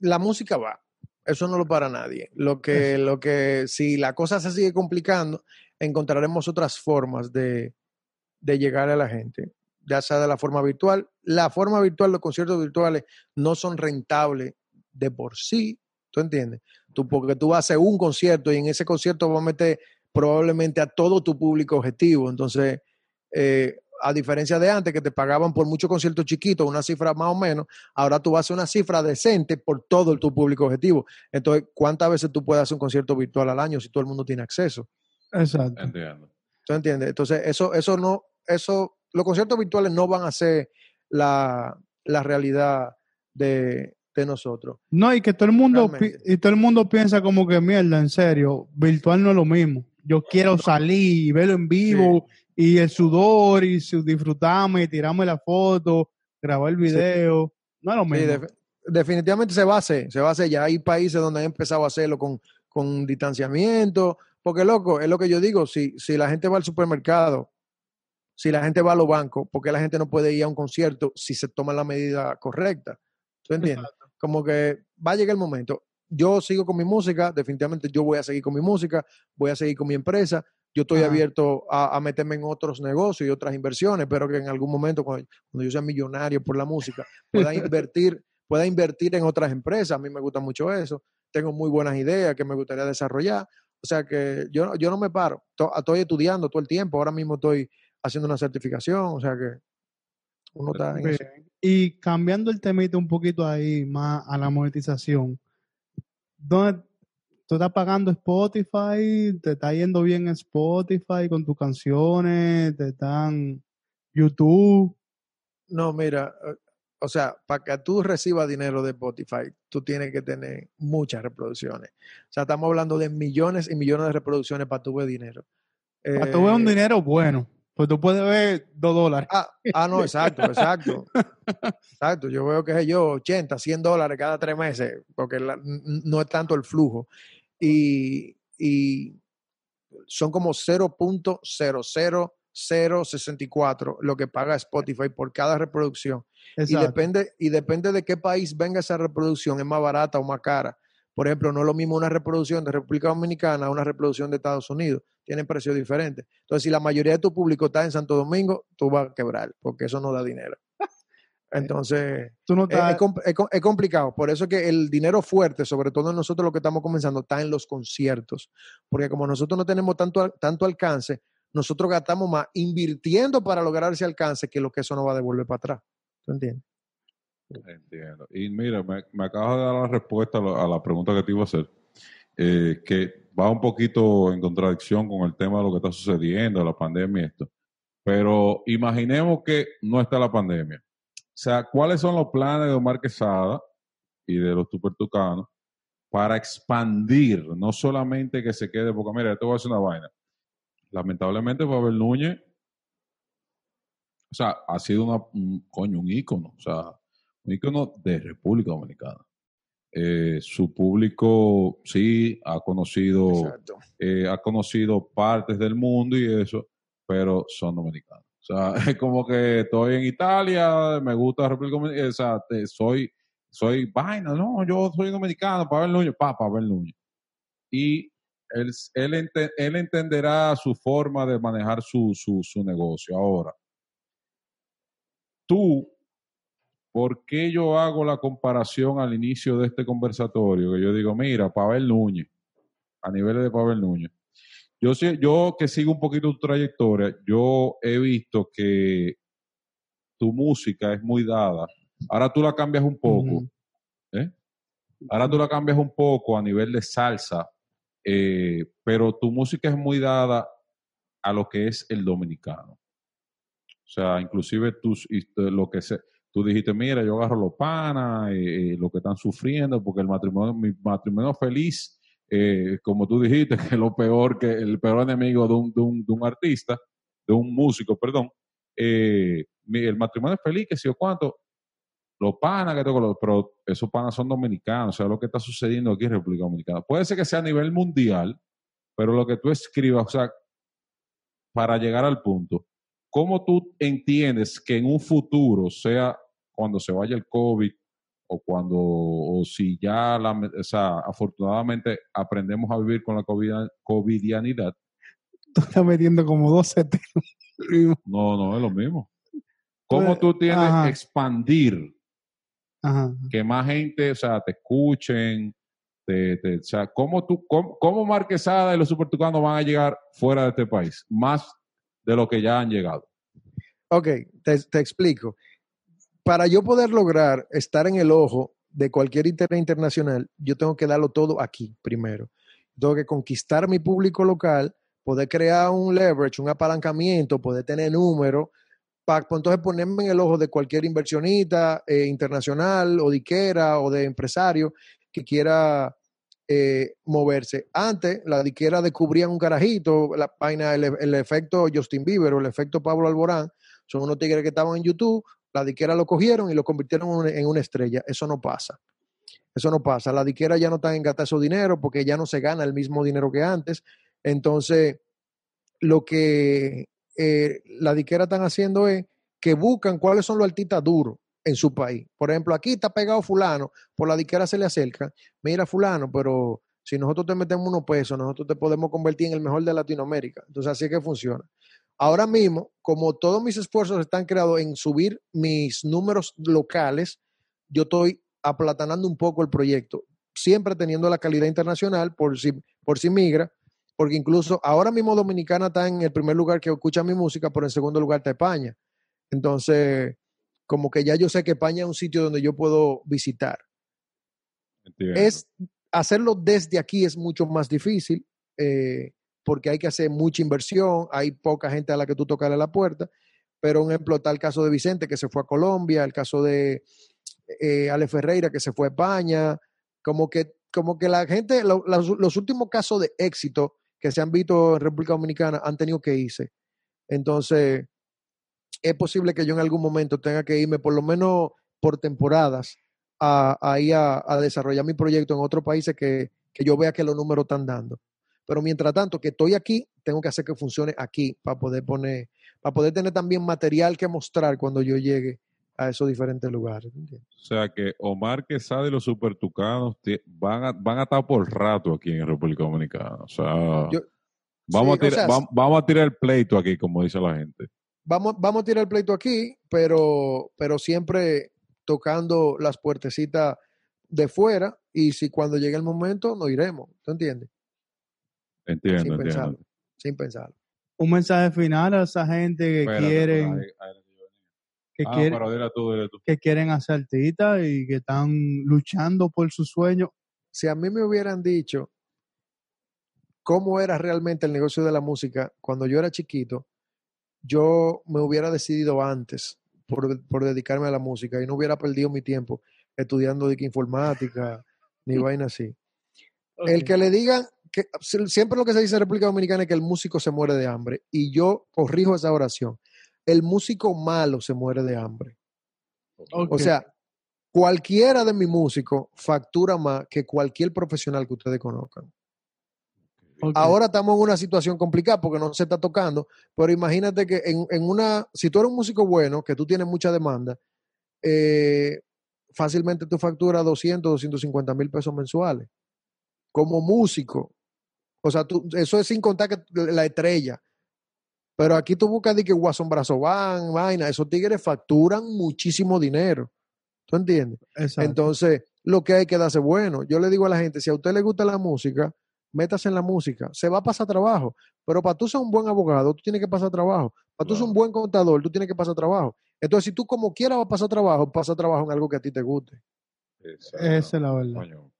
la música va. Eso no lo para nadie. Lo que, lo que, si la cosa se sigue complicando, encontraremos otras formas de, de llegar a la gente, ya sea de la forma virtual. La forma virtual, los conciertos virtuales no son rentables de por sí, ¿tú entiendes? Tú, porque tú haces un concierto y en ese concierto vas a meter probablemente a todo tu público objetivo. Entonces, eh, a diferencia de antes que te pagaban por muchos conciertos chiquitos, una cifra más o menos, ahora tú vas a hacer una cifra decente por todo tu público objetivo. Entonces, ¿cuántas veces tú puedes hacer un concierto virtual al año si todo el mundo tiene acceso? Exacto. Entiendo. ¿Tú entiendes? Entonces, eso, eso no, eso, los conciertos virtuales no van a ser la, la realidad de, de nosotros. No, y que todo el mundo Realmente. y todo el mundo piensa como que mierda, en serio, virtual no es lo mismo. Yo quiero salir y verlo en vivo y el sudor y su, y tirarme la foto, grabar el video. No es lo Sí, mismo. def- definitivamente se va a hacer, se va a hacer. Ya hay países donde han empezado a hacerlo con, con distanciamiento, porque loco, es lo que yo digo, si, si la gente va al supermercado, si la gente va a los bancos, ¿por qué la gente no puede ir a un concierto si se toma la medida correcta? ¿Tú entiendes? Como que va a llegar el momento. Yo sigo con mi música, definitivamente yo voy a seguir con mi música, voy a seguir con mi empresa. Yo estoy abierto a, a meterme en otros negocios y otras inversiones, pero que en algún momento, cuando, cuando yo sea millonario por la música, pueda (laughs) invertir, pueda invertir en otras empresas. A mí me gusta mucho eso. Tengo muy buenas ideas que me gustaría desarrollar. O sea que yo, yo no me paro. To- Estoy estudiando todo el tiempo. Ahora mismo estoy haciendo una certificación. O sea que uno está en eso. Y cambiando el temita un poquito ahí más a la monetización, ¿dónde tú estás pagando Spotify? ¿Te está yendo bien en Spotify con tus canciones? ¿Te están YouTube? No, mira, eh, o sea, para que tú recibas dinero de Spotify, tú tienes que tener muchas reproducciones. O sea, estamos hablando de millones y millones de reproducciones para tu ver dinero. Para tú ver un Eh, dinero bueno, pues tú puedes ver dos dólares. Ah, ah, no, exacto, exacto. Exacto, yo veo que sé yo 80, 100 dólares cada tres meses, porque la- no es tanto el flujo. Y, y son como 0.00064 lo que paga Spotify por cada reproducción. Y depende, y depende de qué país venga esa reproducción, es más barata o más cara. Por ejemplo, no es lo mismo una reproducción de República Dominicana a una reproducción de Estados Unidos. Tienen precios diferentes. Entonces, si la mayoría de tu público está en Santo Domingo, tú vas a quebrar, porque eso no da dinero. Entonces, Tú no es, estás- es com- es com- es complicado. Por eso es que el dinero fuerte, sobre todo en nosotros lo que estamos comenzando, está en los conciertos. Porque como nosotros no tenemos tanto, tanto alcance, nosotros gastamos más invirtiendo para lograr ese alcance que lo que eso nos va a devolver para atrás. ¿Tú entiendes? Entiendo. Y mira, me, me acabas de dar la respuesta a la, a la pregunta que te iba a hacer, eh, que va un poquito en contradicción con el tema de lo que está sucediendo, la pandemia y esto. Pero imaginemos que no está la pandemia. O sea, ¿cuáles son los planes de Omar Quesada y de los Tupertucanos para expandir, no solamente que se quede, porque mira, te voy a decir una vaina. Lamentablemente, Pavel Núñez, o sea, ha sido una, un, coño, un ícono, o sea, un ícono de República Dominicana. Eh, su público sí ha conocido, eh, ha conocido partes del mundo y eso, pero son dominicanos. O sea, (laughs) es como que estoy en Italia, me gusta República Dominicana, o sea, te- soy, soy vaina, no, yo soy dominicano, Pavel Núñez, pa, Pavel Núñez. Y él, él, él entenderá su forma de manejar su, su, su negocio. Ahora, tú, ¿por qué yo hago la comparación al inicio de este conversatorio? Que yo digo, mira, Pavel Núñez, a niveles de Pavel Núñez. Yo, yo que sigo un poquito tu trayectoria, yo he visto que tu música es muy dada. Ahora tú la cambias un poco. ¿eh? Ahora tú la cambias un poco a nivel de salsa, eh, pero tu música es muy dada a lo que es el dominicano. O sea, inclusive tus, y- lo que se, tú dijiste, mira, yo agarro los panas, eh, eh, lo que están sufriendo, porque el matrimonio, mi matrimonio feliz, eh, como tú dijiste, (laughs) que lo peor que el peor enemigo de un, de un, de un artista, de un músico, perdón, eh, el matrimonio es feliz, que si o cuánto, los panas que tengo, pero esos panas son dominicanos, o sea, lo que está sucediendo aquí en República Dominicana. Puede ser que sea a nivel mundial, pero lo que tú escribas, o sea, para llegar al punto, ¿cómo tú entiendes que en un futuro, sea cuando se vaya el COVID o cuando, o si ya, la, o sea, afortunadamente aprendemos a vivir con la COVID, covidianidad, Tú estás metiendo como 12 temas. no, no es lo mismo. ¿Cómo tú tienes ajá. expandir Ajá. que más gente, o sea, te escuchen, te, te- o sea, ¿cómo tú, cómo, cómo Marquesada y los supertucanos van a llegar fuera de este país? Más de lo que ya han llegado. Ok, te, te explico. Para yo poder lograr estar en el ojo de cualquier internet internacional, yo tengo que darlo todo aquí primero. Tengo que conquistar mi público local, poder crear un leverage, un apalancamiento, poder tener números, para entonces ponerme en el ojo de cualquier inversionista eh, internacional o diquera o de empresario que quiera eh, moverse. Antes, la diquera descubrían un carajito, la el, el efecto Justin Bieber o el efecto Pablo Alborán, son unos tigres que estaban en YouTube, la diquera lo cogieron y lo convirtieron en una, estrella. Eso no pasa. Eso no pasa. La diquera ya no está en gastar su dinero porque ya no se gana el mismo dinero que antes. Entonces, lo que eh, la diquera están haciendo es que buscan cuáles son los artistas duros en su país. Por ejemplo, aquí está pegado fulano, por la diquera se le acerca, mira fulano, pero si nosotros te metemos unos pesos, nosotros te podemos convertir en el mejor de Latinoamérica. Entonces así es que funciona. Ahora mismo, como todos mis esfuerzos están creados en subir mis números locales, yo estoy aplatanando un poco el proyecto, siempre teniendo la calidad internacional por si, por si migra, porque incluso ahora mismo Dominicana está en el primer lugar que escucha mi música, pero en segundo lugar está España. Entonces, como que ya yo sé que España es un sitio donde yo puedo visitar. Entiendo. Es hacerlo desde aquí es mucho más difícil eh, porque hay que hacer mucha inversión, hay poca gente a la que tú tocarle la puerta, pero un ejemplo está el caso de Vicente que se fue a Colombia, el caso de eh, Ale Ferreira que se fue a España, como que, como que la gente, lo- los, últimos casos de éxito que se han visto en República Dominicana han tenido que irse. Entonces, es posible que yo en algún momento tenga que irme por lo menos por temporadas a, a a, a desarrollar mi proyecto en otros países que, que yo vea que los números están dando. Pero mientras tanto que estoy aquí, tengo que hacer que funcione aquí para poder poner, para poder tener también material que mostrar cuando yo llegue a esos diferentes lugares. ¿entiendes? O sea que Omar Quesada y los supertucanos ti- van a, van a estar por rato aquí en República Dominicana. O sea, Yo- vamos, sí, a o tirar, sea, vamos a tirar el pleito aquí, como dice la gente. Vamos, vamos a tirar el pleito aquí, pero, pero siempre tocando las puertecitas de fuera y si cuando llegue el momento nos iremos, ¿tú entiendes? Entiendo, Sin entiendo. pensarlo, sin pensarlo. Un mensaje final a esa gente que Espérate, quieren, ahí- ahí- que, Ah, quieren pero dile tú, dile tú. que quieren hacer artistas y que están luchando por su sueño. Si a mí me hubieran dicho cómo era realmente el negocio de la música cuando yo era chiquito, yo me hubiera decidido antes por, por dedicarme a la música y no hubiera perdido mi tiempo estudiando de informática ni (laughs) vaina así. El que le digan que siempre lo que se dice en República Dominicana es que el músico se muere de hambre y yo corrijo esa oración. El músico malo se muere de hambre. O sea, cualquiera de mis músicos factura más que cualquier profesional que ustedes conozcan. Ahora estamos en una situación complicada porque no se está tocando, pero imagínate que en, en una, si tú eres un músico bueno, que tú tienes mucha demanda, eh, fácilmente tú facturas 200, 250 mil pesos mensuales como músico. O sea, tú, eso es sin contar que la estrella. Pero aquí tú buscas de que Guasón Brazo van, vaina, esos tigres facturan muchísimo dinero. ¿Tú entiendes? Exacto. Entonces, lo que hay que darse bueno. Yo le digo a la gente, si a usted le gusta la música, métase en la música. Se va a pasar trabajo. Pero para tú ser un buen abogado, tú tienes que pasar trabajo. Para tú ser un buen contador, tú tienes que pasar trabajo. Entonces, si tú como quieras vas a pasar trabajo, pasa trabajo en algo que a ti te guste. Esa es la verdad. Coño,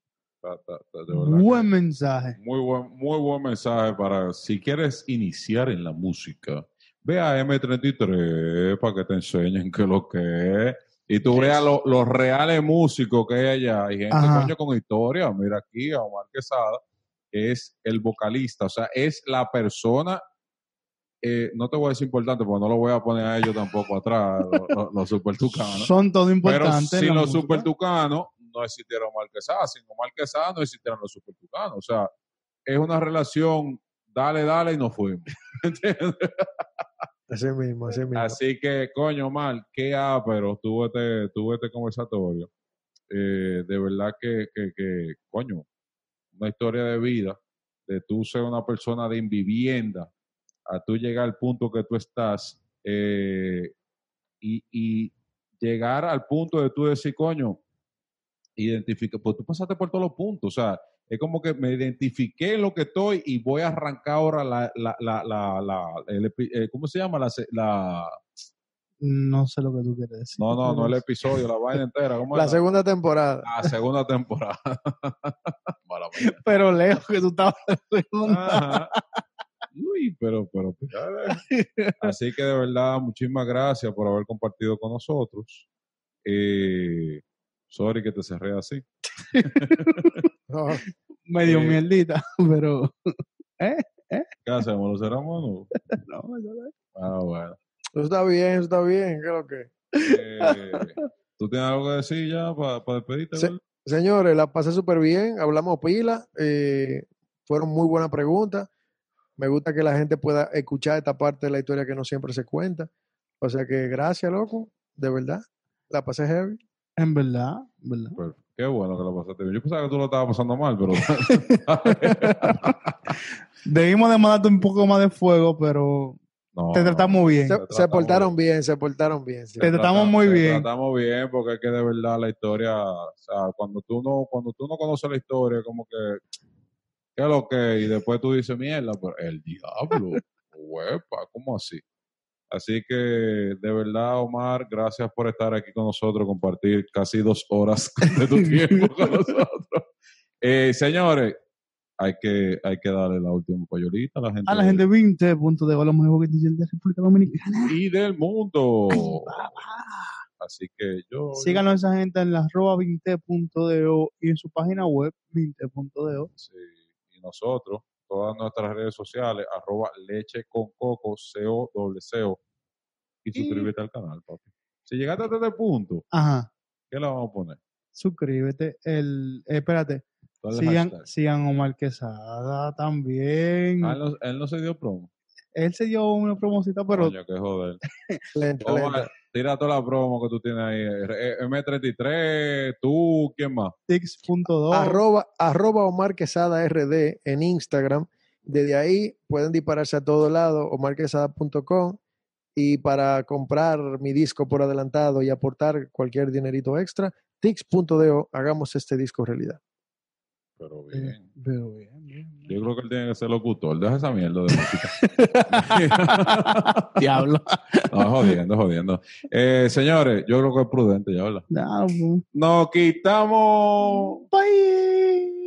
Buen mensaje. Muy buen, muy buen mensaje para si quieres iniciar en la música. Ve a M33 para que te enseñen qué es lo que es. Y tú veas lo- los reales músicos que hay allá. Hay gente, Ajá. coño, con historia. Mira aquí a Omar Quesada, que es el vocalista. O sea, es la persona eh, no te voy a decir importante, porque no lo voy a poner a ellos tampoco atrás, los, los, los super tucanos. Son todo Pero importante. sin los super tucanos no existiera Omar Quesada, sin Omar Quesada no existieran los super tucanos. O sea, es una relación dale, dale y nos fuimos. (laughs) ¿Entiendes? Así mismo, así mismo. Así que, coño, Omar, qué pero tuvo este, tuvo este conversatorio. Eh, de verdad que, que, que, coño, una historia de vida, de tú ser una persona de invivienda, a tú llegar al punto que tú estás eh, y, y llegar al punto de tú decir, coño, identifica, pues tú pasaste por todos los puntos, o sea, es como que me identifiqué en lo que estoy y voy a arrancar ahora la, la, la, la, la el eh, ¿cómo se llama? La, No sé lo que tú quieres decir. no, no, no el episodio, la vaina entera, ¿cómo (laughs) La segunda temporada. La segunda temporada. (laughs) Pero lejos que tú estabas. Uy, pero, pero, pero, así que de verdad, muchísimas gracias por haber compartido con nosotros. Eh, sorry que te cerré así. (laughs) No, Medio Eh. mierdita, (laughs) pero. ¿Qué hacemos? ¿Lo cerramos o No, eso no? Ah, bueno. eso está bien, eso está bien. ¿Qué es lo que? Eh, ¿Tú tienes algo que decir ya para despedirte? Gol? Señores, la pasé súper bien, hablamos pila, eh, fueron muy buenas preguntas. Me gusta que la gente pueda escuchar esta parte de la historia que no siempre se cuenta. O sea que gracias, loco, de verdad. La pasé heavy. En verdad, en verdad. Pues, qué bueno que lo pasaste bien. Yo pensaba que tú lo estabas pasando mal, pero... (laughs) Debimos de mandarte un poco más de fuego, pero No, te tratamos bien. Se, Te portaron bien. bien, se portaron bien. sí. Te tratamos muy te bien. tratamos bien porque es que de verdad la historia, o sea, cuando tú no, cuando tú no conoces la historia, como que, ¿qué es lo que? Y después tú dices, mierda, pero el diablo, (laughs) huepa, ¿cómo así? Así que, de verdad, Omar, gracias por estar aquí con nosotros, compartir casi dos horas (laughs) de tu tiempo con nosotros. Eh, señores, hay que, hay que darle la última payolita a la gente, A la gente 20 punto de que de República Dominicana. y del mundo. Así que yo... Síganos a esa gente en la arroba 20.do y en su página web 20.do. Sí, y nosotros, todas nuestras redes sociales, arroba leche con coco, CO, doble CO, y Y- suscríbete al canal, papi. Si llegaste hasta este punto, Ajá. ¿qué le vamos a poner? Suscríbete. El, eh, espérate. ¿Cuál es el Sigan, hashtag? sigan Omar Quesada también. Ah, él, no, él no se dio promo. Él se dio una promocita, pero Coño, qué joder. (laughs) Tira toda la promo que tú tienes ahí. Eh, M33, tú, ¿quién más? tix.do. Arroba, arroba Omar Quesada RD en Instagram. Desde ahí pueden dispararse a todo lado, omarquesada.com. Y para comprar mi disco por adelantado y aportar cualquier dinerito extra, tix.do, hagamos este disco realidad. Pero Eh, bien. pero bien, bien, bien. Yo creo que él tiene que ser locutor. Deja esa mierda de música. (laughs) Diablo. No, jodiendo, jodiendo. Eh, señores, yo creo que es prudente ya, ¿verdad? No, pues. Nos quitamos. Bye.